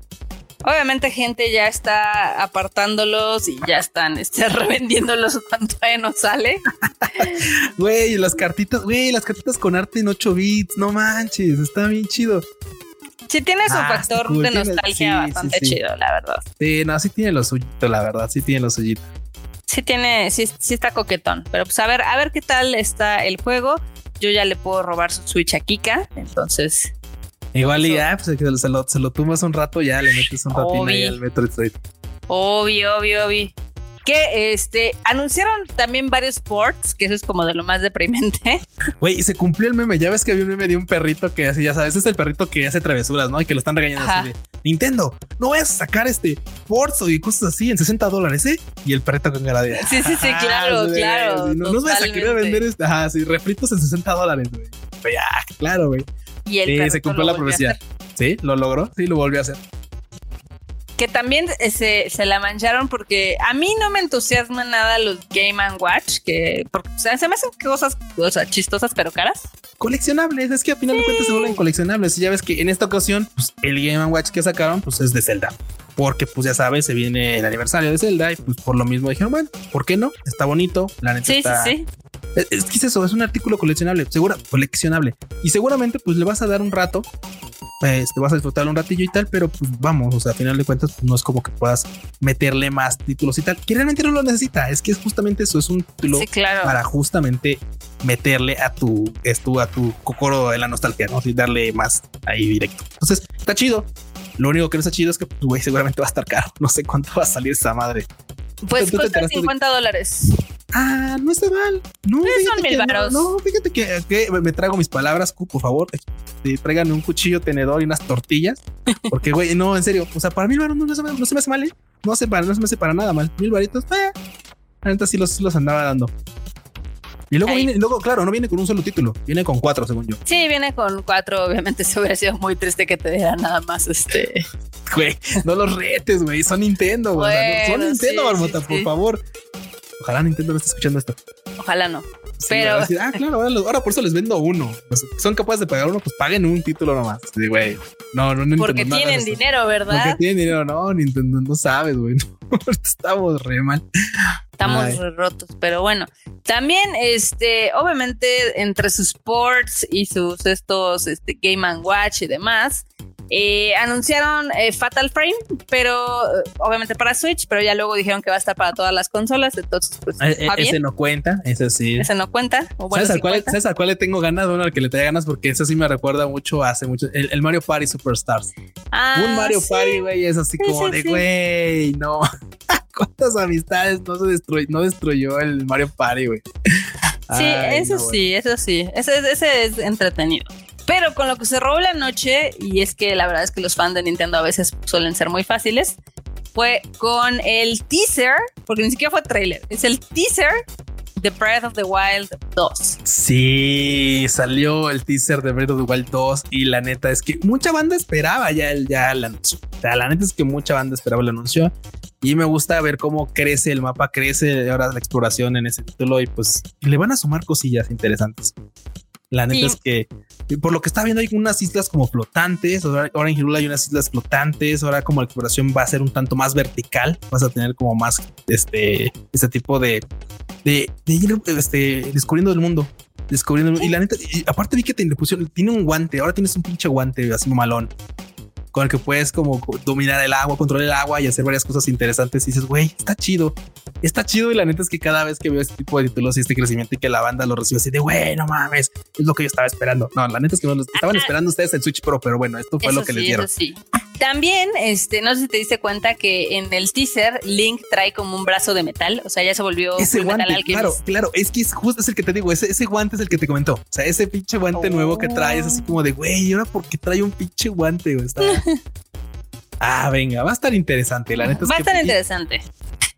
Obviamente gente ya está apartándolos y ya están este, revendiéndolos cuando no sale. Güey, las cartitas, güey, las cartitas con arte en 8 bits, no manches, está bien chido. Sí tiene su ah, factor de nostalgia bastante chido, la verdad. Sí, no, sí tiene lo suyo, la verdad, sí tiene lo suyito. Sí tiene, sí, sí está coquetón, pero pues a ver, a ver qué tal está el juego. Yo ya le puedo robar su Switch a Kika, entonces Igual y ya, pues se lo, se lo tumbas un rato, ya le metes un ratín ahí al Metroid. Obvio, obvio, obvio. Que este anunciaron también varios ports, que eso es como de lo más deprimente. Güey, y se cumplió el meme. Ya ves que había un meme de un perrito que así, ya sabes, es el perrito que hace travesuras, ¿no? Y que lo están regañando así de Nintendo, no vayas a sacar este ports y cosas así en 60 dólares, ¿eh? Y el perrito con cara de Sí, sí, sí, claro, claro. no nos vas a querer vender este, ajá, sí, refritos en 60 dólares, güey. Ah, claro, güey. Y el sí, se cumplió la profecía. Sí, lo logró, sí, lo volvió a hacer. Que también eh, se, se, la mancharon porque a mí no me entusiasman nada los Game Watch, que porque, o sea, se me hacen cosas chistosas pero caras. Coleccionables, es que a final de cuentas se vuelven coleccionables. Y ya ves que en esta ocasión, pues el Game Watch que sacaron, pues es de Zelda. Porque, pues ya sabes, se viene el aniversario de Zelda y pues por lo mismo dijeron, bueno, ¿por qué no? Está bonito, la neta sí, Sí, sí. Es, que es eso, es un artículo coleccionable, seguro, coleccionable. Y seguramente pues le vas a dar un rato, pues, te vas a disfrutar un ratillo y tal, pero pues vamos, o sea, a final de cuentas pues, no es como que puedas meterle más títulos y tal, que realmente no lo necesita, es que es justamente eso, es un título para justamente meterle a tu, esto, a tu cocoro de la nostalgia, ¿no? Y darle más ahí directo. Entonces, está chido. Lo único que no está chido es que, pues, güey, seguramente va a estar caro. No sé cuánto va a salir esa madre. Pues cuesta 50 dólares. Ah, no está mal. No, son mil baros. No, fíjate que, me trago mis palabras, por favor. Eh, tráiganme un cuchillo, tenedor y unas tortillas. Porque, güey, no, en serio. O sea, para mil baros no, se, me hace mal, ¿eh? No, se, para, no se me hace para nada mal. Mil varitos, eh. Sí los, los andaba dando. Y luego viene, luego, claro, no viene con un solo título, viene con cuatro, según yo. Sí, viene con cuatro. Obviamente, se hubiera sido muy triste que te diera nada más este. Güey, no los retes, güey. Son Nintendo, güey. son Nintendo, Marmota, por favor. Ojalá Nintendo no esté escuchando esto. Ojalá no. pero. ah, claro, ahora, por eso les vendo uno. Pues, son capaces de pagar uno, pues paguen un título nomás. Sí, güey. No, no, no. Porque tienen dinero, ¿verdad? Porque tienen dinero. No, Nintendo, no sabes, güey. Estamos re mal. Estamos re rotos, pero bueno. También, este, obviamente, entre sus ports y sus estos este, Game Watch y demás, eh, anunciaron eh, Fatal Frame, pero eh, obviamente para Switch, pero ya luego dijeron que va a estar para todas las consolas. Entonces, pues. ese no cuenta, ese sí. Ese no cuenta. ¿Sabes, al cuál, le tengo ganas? Bueno, al que le tenga ganas, porque eso sí me recuerda mucho hace mucho. El, Mario Party Superstars. Ah, Un Mario Party, güey, es así como de, güey, no. ¿Cuántas amistades no se destruyó, no destruyó el Mario Party, güey? Sí, eso sí, eso sí. ese es entretenido. Pero con lo que se robó la noche, y es que la verdad es que los fans de Nintendo a veces suelen ser muy fáciles, fue con el teaser, porque ni siquiera fue trailer, es el teaser de Breath of the Wild 2. Sí, salió el teaser de Breath of the Wild 2 y la neta es que mucha banda esperaba ya el, ya el anuncio. O sea, la neta es que mucha banda esperaba el anuncio y me gusta ver cómo crece el mapa, crece ahora la exploración en ese título y pues le van a sumar cosillas interesantes. La neta es que por lo que está viendo hay unas islas como flotantes. Ahora, en Hirula hay unas islas flotantes. Ahora como la exploración va a ser un tanto más vertical. Vas a tener como más este, este tipo de, de, ir este, descubriendo el mundo. Descubriendo y la neta, y aparte vi que te pusieron, tiene un guante. Ahora tienes un pinche guante así malón. Con el que puedes como dominar el agua, controlar el agua y hacer varias cosas interesantes. Y dices, güey, está chido, está chido. Y la neta es que cada vez que veo este tipo de títulos y este crecimiento y que la banda lo recibe así de, güey, no mames, es lo que yo estaba esperando. No, la neta es que no lo estaban esperando ustedes el Switch Pro, pero bueno, esto fue lo que les dieron. Sí. También, este, no sé si te diste cuenta que en el teaser Link trae como un brazo de metal, o sea, ya se volvió ese guante. Claro, claro, es que es justo es el que te digo, ese, ese guante es el que te comentó. O sea, ese pinche guante nuevo que trae es así como de, güey, ¿y ahora por qué trae un pinche guante? Está... ah, venga, va a estar interesante. La neta va a estar interesante.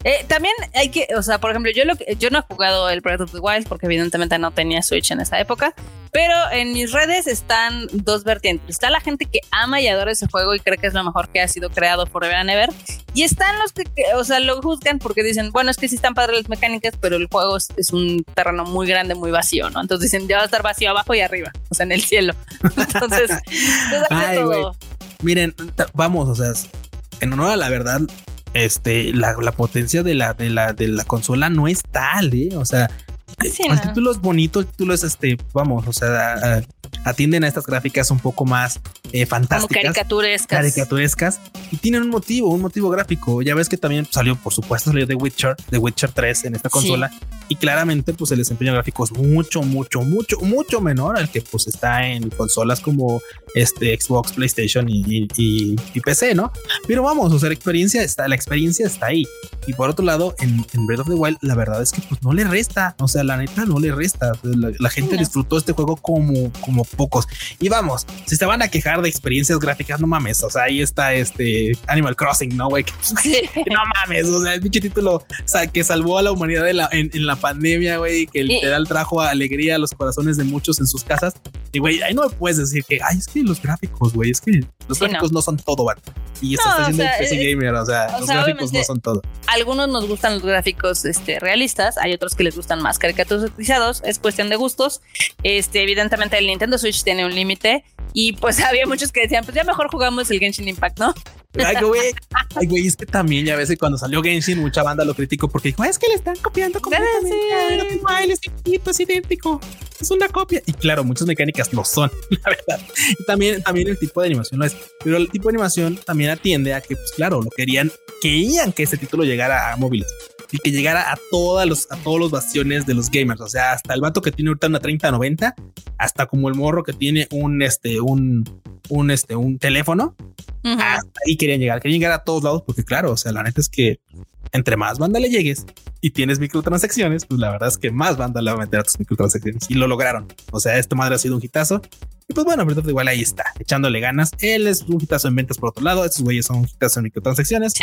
Eh, también hay que, o sea, por ejemplo, yo lo yo no he jugado el Breath of the Wild porque evidentemente no tenía Switch en esa época, pero en mis redes están dos vertientes. Está la gente que ama y adora ese juego y cree que es lo mejor que ha sido creado por and ever, y están los que, o sea, lo juzgan porque dicen, bueno, es que sí están padres las mecánicas, pero el juego es, un terreno muy grande, muy vacío, ¿no? Entonces dicen, ya va a estar vacío abajo y arriba, o sea, en el cielo. Entonces, Ay, Miren, vamos, o sea, en honor a la verdad, este, la, la, potencia de la, de la, de la consola no es tal, ¿eh? O sea, el título es bonito, el título es este, vamos, o sea, atienden a estas gráficas un poco más eh, fantásticas. caricaturescas. Caricaturescas. Y tienen un motivo, un motivo gráfico. Ya ves que también salió, por supuesto, salió The Witcher, The Witcher 3 en esta consola. Y claramente, pues el desempeño gráfico es mucho, mucho, mucho, mucho menor al que pues está en consolas como este Xbox, PlayStation y, y, PC, ¿no? Pero vamos, o sea, la experiencia está, la experiencia está ahí. Y por otro lado, en, Breath of the Wild, la verdad es que pues no le resta. O sea, la neta no le resta. La, gente disfrutó este juego como, como pocos. Y vamos, si se van a quejar de experiencias gráficas, no mames. O sea, ahí está este Animal Crossing, ¿no, güey? no mames. O sea, el pinche título que salvó a la humanidad en, la pandemia, güey, que literal trajo alegría a los corazones de muchos en sus casas. Y güey, ahí no me puedes decir que, ay, es que los gráficos, güey, es que los gráficos no. son todo. Y eso está haciendo el PC Gamer, o sea, los gráficos no son todo. Algunos nos gustan los gráficos este, realistas, hay otros que les gustan más caricaturizados, es cuestión de gustos. Este, evidentemente el Nintendo Switch tiene un límite y pues había muchos que decían, pues ya mejor jugamos el Genshin Impact, ¿no? Ay, güey, ay, güey, es que también ya ves cuando salió Genshin, mucha banda lo criticó porque dijo, es que le están copiando completamente. Sí. es idéntico, es una copia. Y claro, muchas mecánicas no son, la verdad. Y también, también el tipo de animación no es. Pero el tipo de animación también atiende a que, pues claro, lo querían, querían que ese título llegara a móviles y que llegara a todos los, a todos los bastiones de los gamers. O sea, hasta el vato que tiene ahorita una 3090, hasta como el morro que tiene un, este, un, un, este, un teléfono. Hasta ahí querían llegar, querían llegar a todos lados, porque claro, o sea, la neta es que entre más banda le llegues y tienes microtransacciones, pues la verdad es que más banda le va a meter a tus microtransacciones y lo lograron. O sea, esta madre ha sido un hitazo. Y pues bueno, pero igual ahí está, echándole ganas. Él es un hitazo en ventas por otro lado. Estos güeyes son un hitazo en microtransacciones.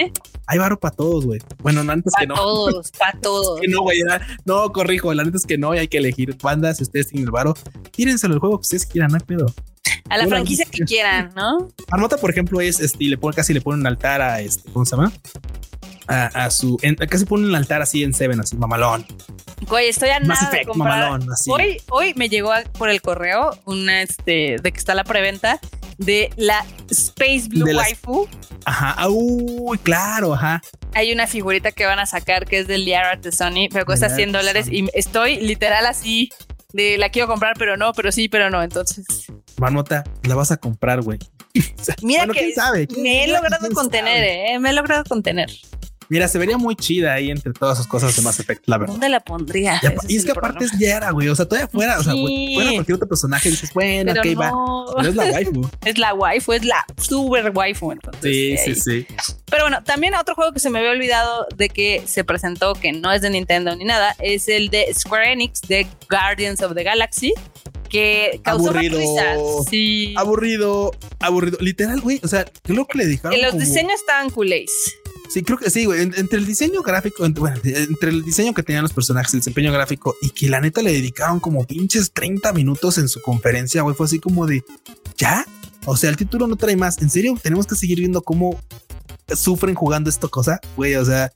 Hay varo para todos, güey. Bueno, no, antes que no. Todos, para todos. que no, güey. No, corrijo. La neta es que no. Y hay que elegir bandas. Si ustedes tienen el varo, tírenselo el juego que ustedes quieran, no hay pedo. A la franquicia que quieran, ¿no? Armota, por ejemplo, es este, y le pone casi le pone un altar a este, ¿cómo se llama? a, su. casi pone un altar así en Seven, así mamalón. Güey, estoy a nada de comprar. Hoy, hoy me llegó por el correo una este de que está la preventa de la Space Blue Waifu. Ajá, uy, claro, ajá. Hay una figurita que van a sacar que es del Liara de Sony, pero cuesta 100 dólares y estoy literal así de la quiero comprar, pero no, pero sí, pero no. Entonces, Manota, la vas a comprar, güey. Mira que sabe? me he logrado contener, eh, me he logrado contener. Mira, se vería muy chida ahí entre todas esas cosas de Mass Effect, la verdad. ¿Dónde la pondría? y es, que aparte es Yara, güey. O sea, todavía fuera, o sea, fuera cualquier otro personaje, dices, bueno, ok, va. Pero es la waifu. es la waifu, es la super waifu. Entonces, sí, sí, sí. Pero bueno, también otro juego que se me había olvidado de que se presentó, que no es de Nintendo ni nada, es el de Square Enix de Guardians of the Galaxy que causó aburrido, Sí. Aburrido, aburrido. Literal, güey. O sea, creo que le dijeron. Los diseños estaban culés. Sí, creo que sí, güey. Entre el diseño gráfico, entre, bueno, entre el diseño que tenían los personajes, el desempeño gráfico y que la neta le dedicaron como pinches 30 minutos en su conferencia, güey, fue así como de ya. O sea, el título no trae más. En serio, tenemos que seguir viendo cómo sufren jugando esta cosa, güey. O sea,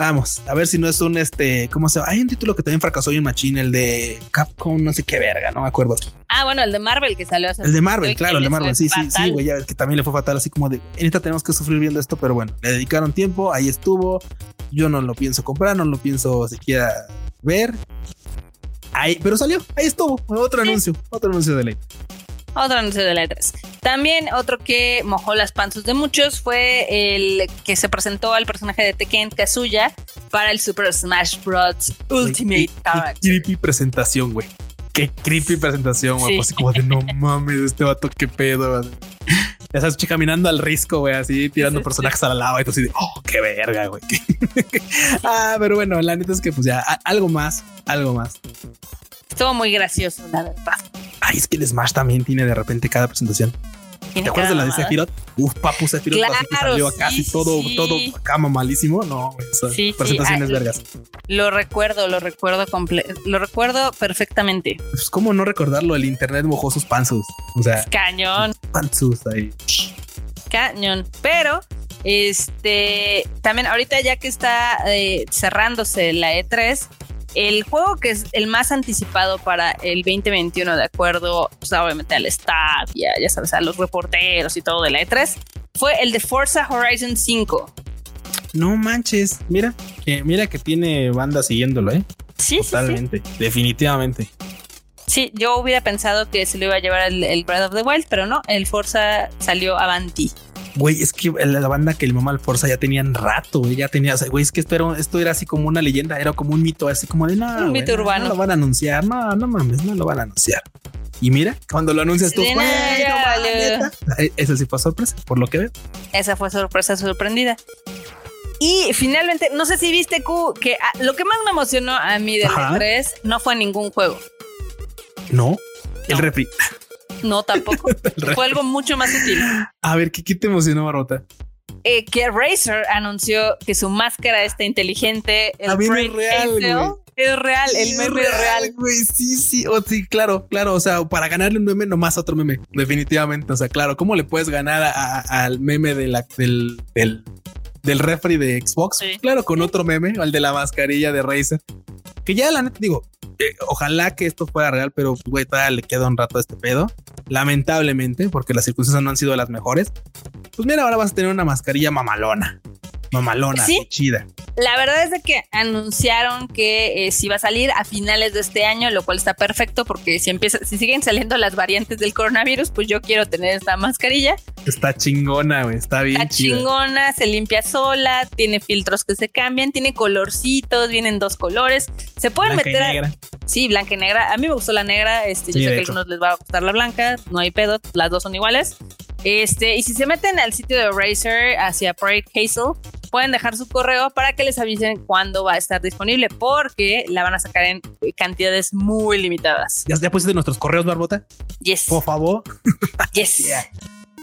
Vamos, a ver si no es un este, ¿cómo se llama? Hay un título que también fracasó en Machine, el de Capcom, no sé qué verga, no me acuerdo. Ah, bueno, el de Marvel que salió hace El de Marvel, claro, el de Marvel, sí, sí, sí, güey, ya que también le fue fatal, así como de, ahorita tenemos que sufrir viendo esto, pero bueno, le dedicaron tiempo, ahí estuvo. Yo no lo pienso comprar, no lo pienso siquiera ver. Ahí, pero salió, ahí estuvo, otro anuncio, otro anuncio de ley. Otro anuncio de letras. También otro que mojó las panzas de muchos fue el que se presentó al personaje de Tekken Kazuya para el Super Smash Bros. Ultimate Character. creepy presentación, güey. Qué creepy presentación, güey. Pues así como de no mames, este vato, qué pedo. Ya sabes, caminando al risco, güey, así tirando personajes a la lava y todo así de, oh, qué verga, güey. ah, pero bueno, la neta es que pues ya algo más, algo más. Estuvo muy gracioso, la verdad. Ay, es que el Smash también tiene de repente cada presentación. ¿Te acuerdas de la de Sephiroth? Uf, papu Sephiroth claro, salió casi todo, todo acá malísimo. No, sí, presentaciones vergas. Lo recuerdo, lo recuerdo lo recuerdo perfectamente. Pues cómo no recordarlo, el internet mojó sus panzos. O sea, cañón. Panzus ahí. Cañón. Pero este también ahorita ya que está eh, cerrándose la E3, el juego que es el más anticipado para el 2021, de acuerdo, pues, obviamente al staff, ya, ya sabes, a los reporteros y todo de la E3, fue el de Forza Horizon 5. No manches, mira, que, mira que tiene banda siguiéndolo, ¿eh? Sí, Totalmente, definitivamente. Sí, yo hubiera pensado que se lo iba a llevar el, el Breath of the Wild, pero no, el Forza salió avanti. Güey, es que la banda que el mamá al Forza ya tenían rato, güey, ya tenía, güey, es que esto era, esto era así como una leyenda, era como un mito, así como de nada. Un mito urbano. No, lo van a anunciar, no, no mames, no lo van a anunciar. Y mira, cuando lo anuncias tú, güey, no, eh, Eso sí fue sorpresa, por lo que veo. Esa fue sorpresa sorprendida. Y finalmente, no sé si viste Q, que ah, lo que más me emocionó a mí del E3 no fue ningún juego. No, el refri. No, tampoco. Fue algo mucho más útil. A ver, ¿qué, te emocionó, Marota? Eh, que Razer anunció que su máscara está inteligente. El es real, Es real, el meme es real. Güey, sí, sí, oh, sí, claro, claro. O sea, para ganarle un meme, nomás otro meme, definitivamente. O sea, claro, ¿cómo le puedes ganar al meme de la, del, del, del refri de Xbox? Claro, con otro meme, al de la mascarilla de Razer. Que ya la neta digo, eh, ojalá que esto fuera real, pero güey, todavía le queda un rato a este pedo. Lamentablemente, porque las circunstancias no han sido las mejores. Pues mira, ahora vas a tener una mascarilla mamalona mamalona, ¿Sí? chida. La verdad es de que anunciaron que eh, si va a salir a finales de este año, lo cual está perfecto porque si empieza, si siguen saliendo las variantes del coronavirus, pues yo quiero tener esta mascarilla. Está chingona, güey, está bien. Está chingona, se limpia sola, tiene filtros que se cambian, tiene colorcitos, vienen dos colores. Se pueden meter. Y negra. Sí, blanca y negra. A mí me gustó la negra. Este, yo sé que a algunos les va a gustar la blanca. No hay pedo, las dos son iguales. Este, y si se meten al sitio de Razer hacia Project Hazel, pueden dejar su correo para que les avisen cuándo va a estar disponible, porque la van a sacar en cantidades muy limitadas. ¿Ya, ya pusiste nuestros correos, Barbota? Yes. Por favor. Yes.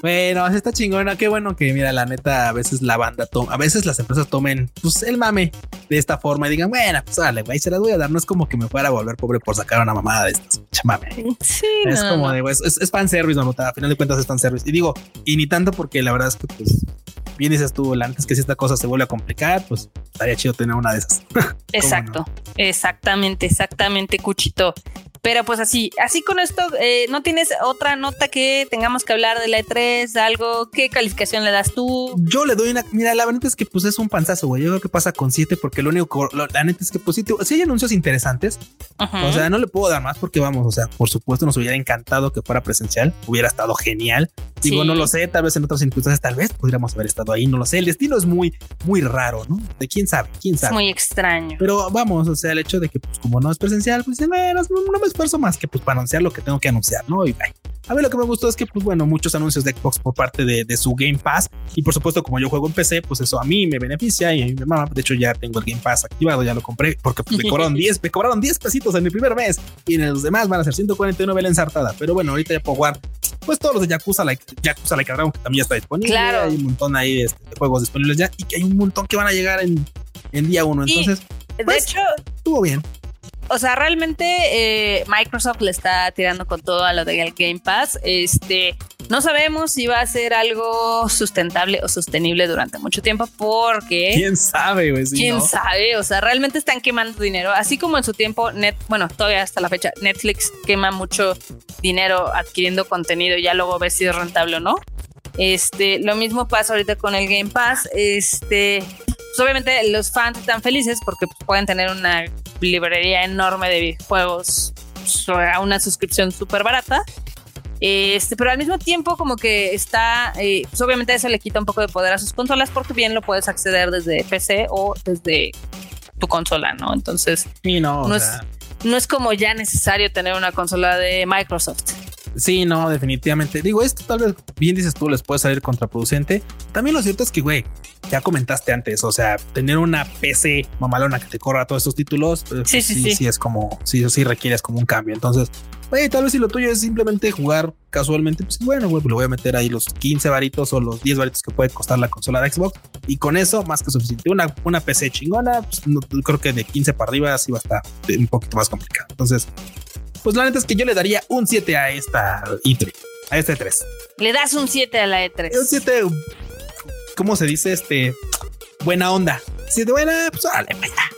Bueno, está chingona. Qué bueno que, mira, la neta, a veces la banda toma, a veces las empresas tomen pues, el mame de esta forma y digan, bueno, pues dale, güey, se las voy a dar. No es como que me fuera a volver pobre por sacar una mamada de estas. Chamame. Sí, es como de, güey, es, es fanservice, no, a final de cuentas es fanservice. Y digo, y ni tanto porque la verdad es que, pues, bien dices tú, antes que si esta cosa se vuelve a complicar, pues estaría chido tener una de esas. Exacto, exactamente, exactamente, Cuchito. Pero pues así, así con esto, eh, ¿no tienes otra nota que tengamos que hablar de la E3? Algo, ¿qué calificación le das tú? Yo le doy una, mira, la verdad es que pues es un panzazo, güey. Yo creo que pasa con siete porque lo único, la neta es que pues si hay anuncios interesantes, o sea, no le puedo dar más porque vamos, o sea, por supuesto nos hubiera encantado que fuera presencial, hubiera estado genial. Digo, no lo sé, tal vez en otras circunstancias, tal vez podríamos haber estado ahí, no lo sé. El destino es muy, muy raro, ¿no? De quién sabe, quién sabe. Es muy extraño. Pero vamos, o sea, el hecho de que pues como no es presencial, pues menos, no, no me esfuerzo más que pues para anunciar lo que tengo que anunciar, ¿no? Y A ver, lo que me gustó es que, pues bueno, muchos anuncios de Xbox por parte de, su Game Pass. Y por supuesto, como yo juego en PC, pues eso a mí me beneficia y a mí me mama. De hecho, ya tengo el Game Pass activado, ya lo compré porque pues, me cobraron 10, me cobraron 10 pesitos en mi primer mes. Y en los demás van a ser 149 la ensartada. Pero bueno, ahorita ya puedo jugar, pues todos los de Yakuza, like, Yakuza Like Dragon, que también ya está disponible. Claro. Hay un montón ahí este, de, juegos disponibles ya y que hay un montón que van a llegar en, en día uno. Entonces, de pues, hecho, estuvo bien o sea, realmente eh, Microsoft le está tirando con todo a lo del Game Pass. Este, no sabemos si va a ser algo sustentable o sostenible durante mucho tiempo porque... ¿Quién sabe, güey? ¿Quién sabe? O sea, realmente están quemando dinero. Así como en su tiempo, net, bueno, todavía hasta la fecha, Netflix quema mucho dinero adquiriendo contenido y ya luego ves si es rentable o no. Este, lo mismo pasa ahorita con el Game Pass. Este, pues obviamente los fans están felices porque pues, pueden tener una librería enorme de videojuegos a una suscripción súper barata. Este, pero al mismo tiempo como que está, eh, pues obviamente eso le quita un poco de poder a sus consolas porque bien lo puedes acceder desde PC o desde tu consola, ¿no? Entonces, no, no, es, no es como ya necesario tener una consola de Microsoft. Sí, no, definitivamente. Digo, esto tal vez, bien dices tú, les puede salir contraproducente. También lo cierto es que, güey, ya comentaste antes, o sea, tener una PC mamalona que te corra todos estos títulos, eh, sí, pues sí, sí, sí, es como, sí, sí requieres como un cambio. Entonces, güey, tal vez si lo tuyo es simplemente jugar casualmente, pues bueno, güey, pues le voy a meter ahí los 15 varitos o los 10 varitos que puede costar la consola de Xbox. Y con eso, más que suficiente. Una, una PC chingona, pues creo que de 15 para arriba sí va a estar un poquito más complicado. Entonces, pues la neta es que yo le daría un 7 a esta E3, a este 3. Le das un 7 a la E3. Un 7, ¿cómo se dice? Este, buena onda. Si de buena, pues vale,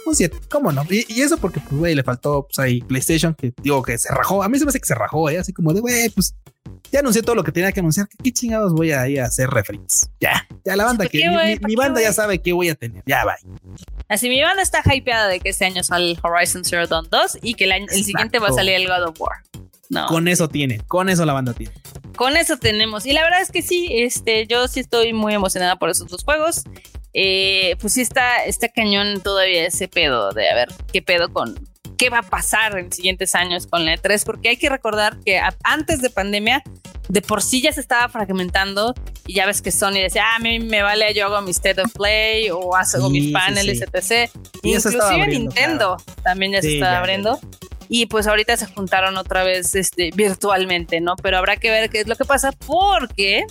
un 7, ¿cómo no? Y, eso porque, pues, güey, le faltó, pues ahí PlayStation, que digo que se rajó. A mí se me hace que se rajó, ¿eh? Así como de, güey, pues ya anuncié todo lo que tenía que anunciar. ¿Qué chingados voy a ir a hacer referees? Ya, ya la banda que mi, banda ya sabe qué voy a tener. Ya va. Así mi banda está hypeada de que este año sale Horizon Zero Dawn 2 y que el, siguiente va a salir el God of War. No. Con eso tiene, con eso la banda tiene. Con eso tenemos. Y la verdad es que sí, este, yo sí estoy muy emocionada por esos dos juegos. Eh, pues sí está, está cañón todavía ese pedo de a ver qué pedo con, qué va a pasar en siguientes años con la E3, porque hay que recordar que antes de pandemia, de por sí ya se estaba fragmentando y ya ves que Sony decía, ah, a mí me vale, yo hago mi State of Play o hago mis paneles, etc. Inclusive Nintendo también ya se estaba abriendo. Y pues ahorita se juntaron otra vez este, virtualmente, ¿no? Pero habrá que ver qué es lo que pasa porque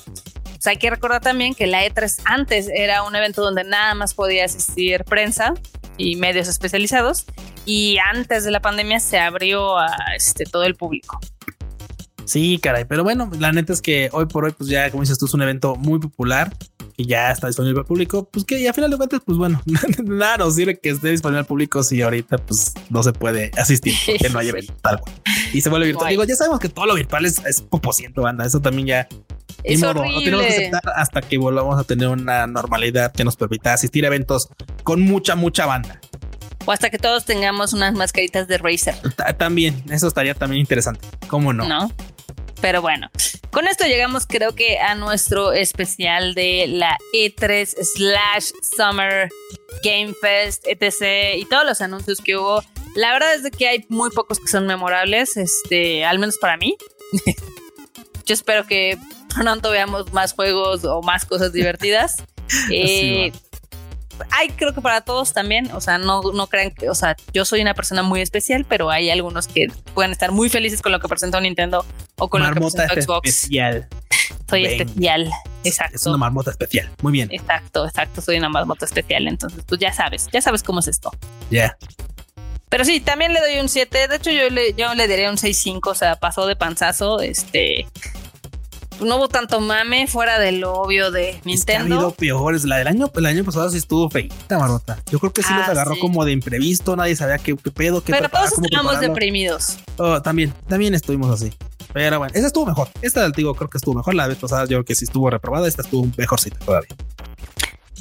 pues, hay que recordar también que la E3 antes era un evento donde nada más podía asistir prensa y medios especializados y antes de la pandemia se abrió a este, todo el público. Sí, caray, pero bueno, la neta es que hoy por hoy, pues ya, como dices tú, es un evento muy popular y ya está disponible al público. Pues que, y a final de cuentas, pues bueno, nada nos sirve que esté disponible al público si ahorita, pues no se puede asistir porque no hay evento tal cual. Y se vuelve virtual. Digo, ya sabemos que todo lo virtual es, es poposiento, banda. Eso también ya es modo, lo tenemos que aceptar hasta que volvamos a tener una normalidad que nos permita asistir a eventos con mucha, mucha banda. O hasta que todos tengamos unas mascaritas de Razer. También, eso estaría también interesante. ¿Cómo no? No. Pero bueno, con esto llegamos creo que a nuestro especial de la E3 slash Summer Game Fest, etc. y todos los anuncios que hubo. La verdad es de que hay muy pocos que son memorables, este, al menos para mí. Yo espero que pronto veamos más juegos o más cosas divertidas. Eh, hay creo que para todos también, o sea, no, no crean que, o sea, yo soy una persona muy especial, pero hay algunos que pueden estar muy felices con lo que presentó Nintendo o con lo que presentó Xbox. Especial. Soy especial, exacto. Es una marmota especial, muy bien. Exacto, exacto, soy una marmota especial, entonces tú ya sabes, ya sabes cómo es esto. Ya. Pero sí, también le doy un 7. De hecho, yo le, yo le daría un 6-5. O sea, pasó de panzazo. Este no hubo tanto mame fuera de lo obvio de Nintendo. ha habido peores. La del año, el año pasado sí estuvo feita, Marota. Yo creo que sí los ah, agarró como de imprevisto. Nadie sabía qué, pedo, qué Pero todos estábamos deprimidos. Oh, también, también estuvimos así. Pero bueno, esa estuvo mejor. Esta del digo creo que estuvo mejor. La vez pasada yo creo que sí estuvo reprobada. Esta estuvo mejorcita todavía.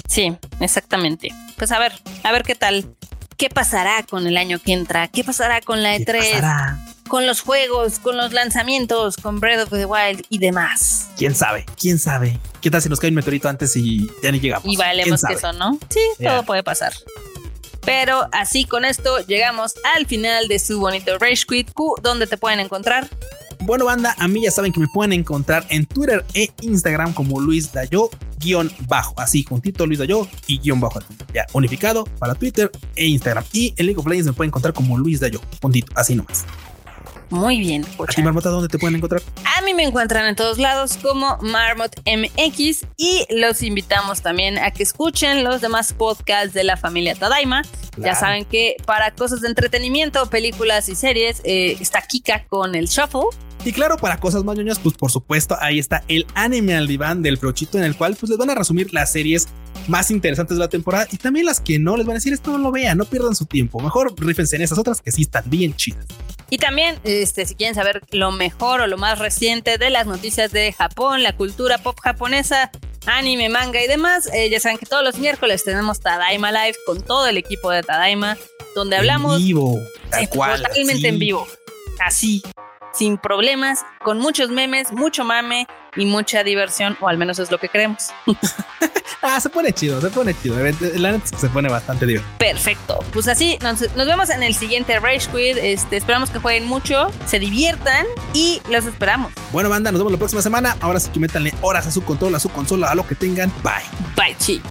Sí, exactamente. Pues a ver, a ver qué tal. ¿Qué pasará con el año que entra? ¿Qué pasará con la E3? Con los juegos, con los lanzamientos, con Breath of the Wild y demás. ¿Quién sabe? ¿Quién sabe? ¿Qué tal si nos cae un meteorito antes y ya ni llegamos? Y valemos que eso, ¿no? Sí, todo puede pasar. Pero así con esto llegamos al final de su bonito Rage Quit Q, donde te pueden encontrar. Bueno, banda, a mí ya saben que me pueden encontrar en Twitter e Instagram como Luis Dayo guion bajo, así juntito Luis Dayo y guion bajo, ya unificado para Twitter e Instagram. Y en League of Legends me pueden encontrar como Luis Dayo, juntito, así nomás. Muy bien. Pocha. ¿A Marmota dónde te pueden encontrar? A mí me encuentran en todos lados como Marmot MX y los invitamos también a que escuchen los demás podcasts de la familia Tadaima. Ya saben que para cosas de entretenimiento, películas y series, eh, está Kika con el Shuffle. Y claro, para cosas más ñoñas, pues por supuesto, ahí está el anime al diván del brochito en el cual pues les van a resumir las series más interesantes de la temporada y también las que no les van a decir esto no lo vean, no pierdan su tiempo. Mejor rífense en esas otras que sí están bien chidas. Y también, este, si quieren saber lo mejor o lo más reciente de las noticias de Japón, la cultura pop japonesa, anime, manga y demás, eh, ya saben que todos los miércoles tenemos Tadaima Live con todo el equipo de Tadaima, donde hablamos en vivo, totalmente en vivo, así sin problemas, con muchos memes, mucho mame y mucha diversión, o al menos es lo que creemos. ah, se pone chido, se pone chido. La neta se pone bastante divertido. Perfecto. Pues así, nos, vemos en el siguiente Rage Quit. Este, esperamos que jueguen mucho, se diviertan y los esperamos. Bueno, banda, nos vemos la próxima semana. Ahora sí que métanle horas a su control, a su consola, a lo que tengan. Bye. Bye, chi.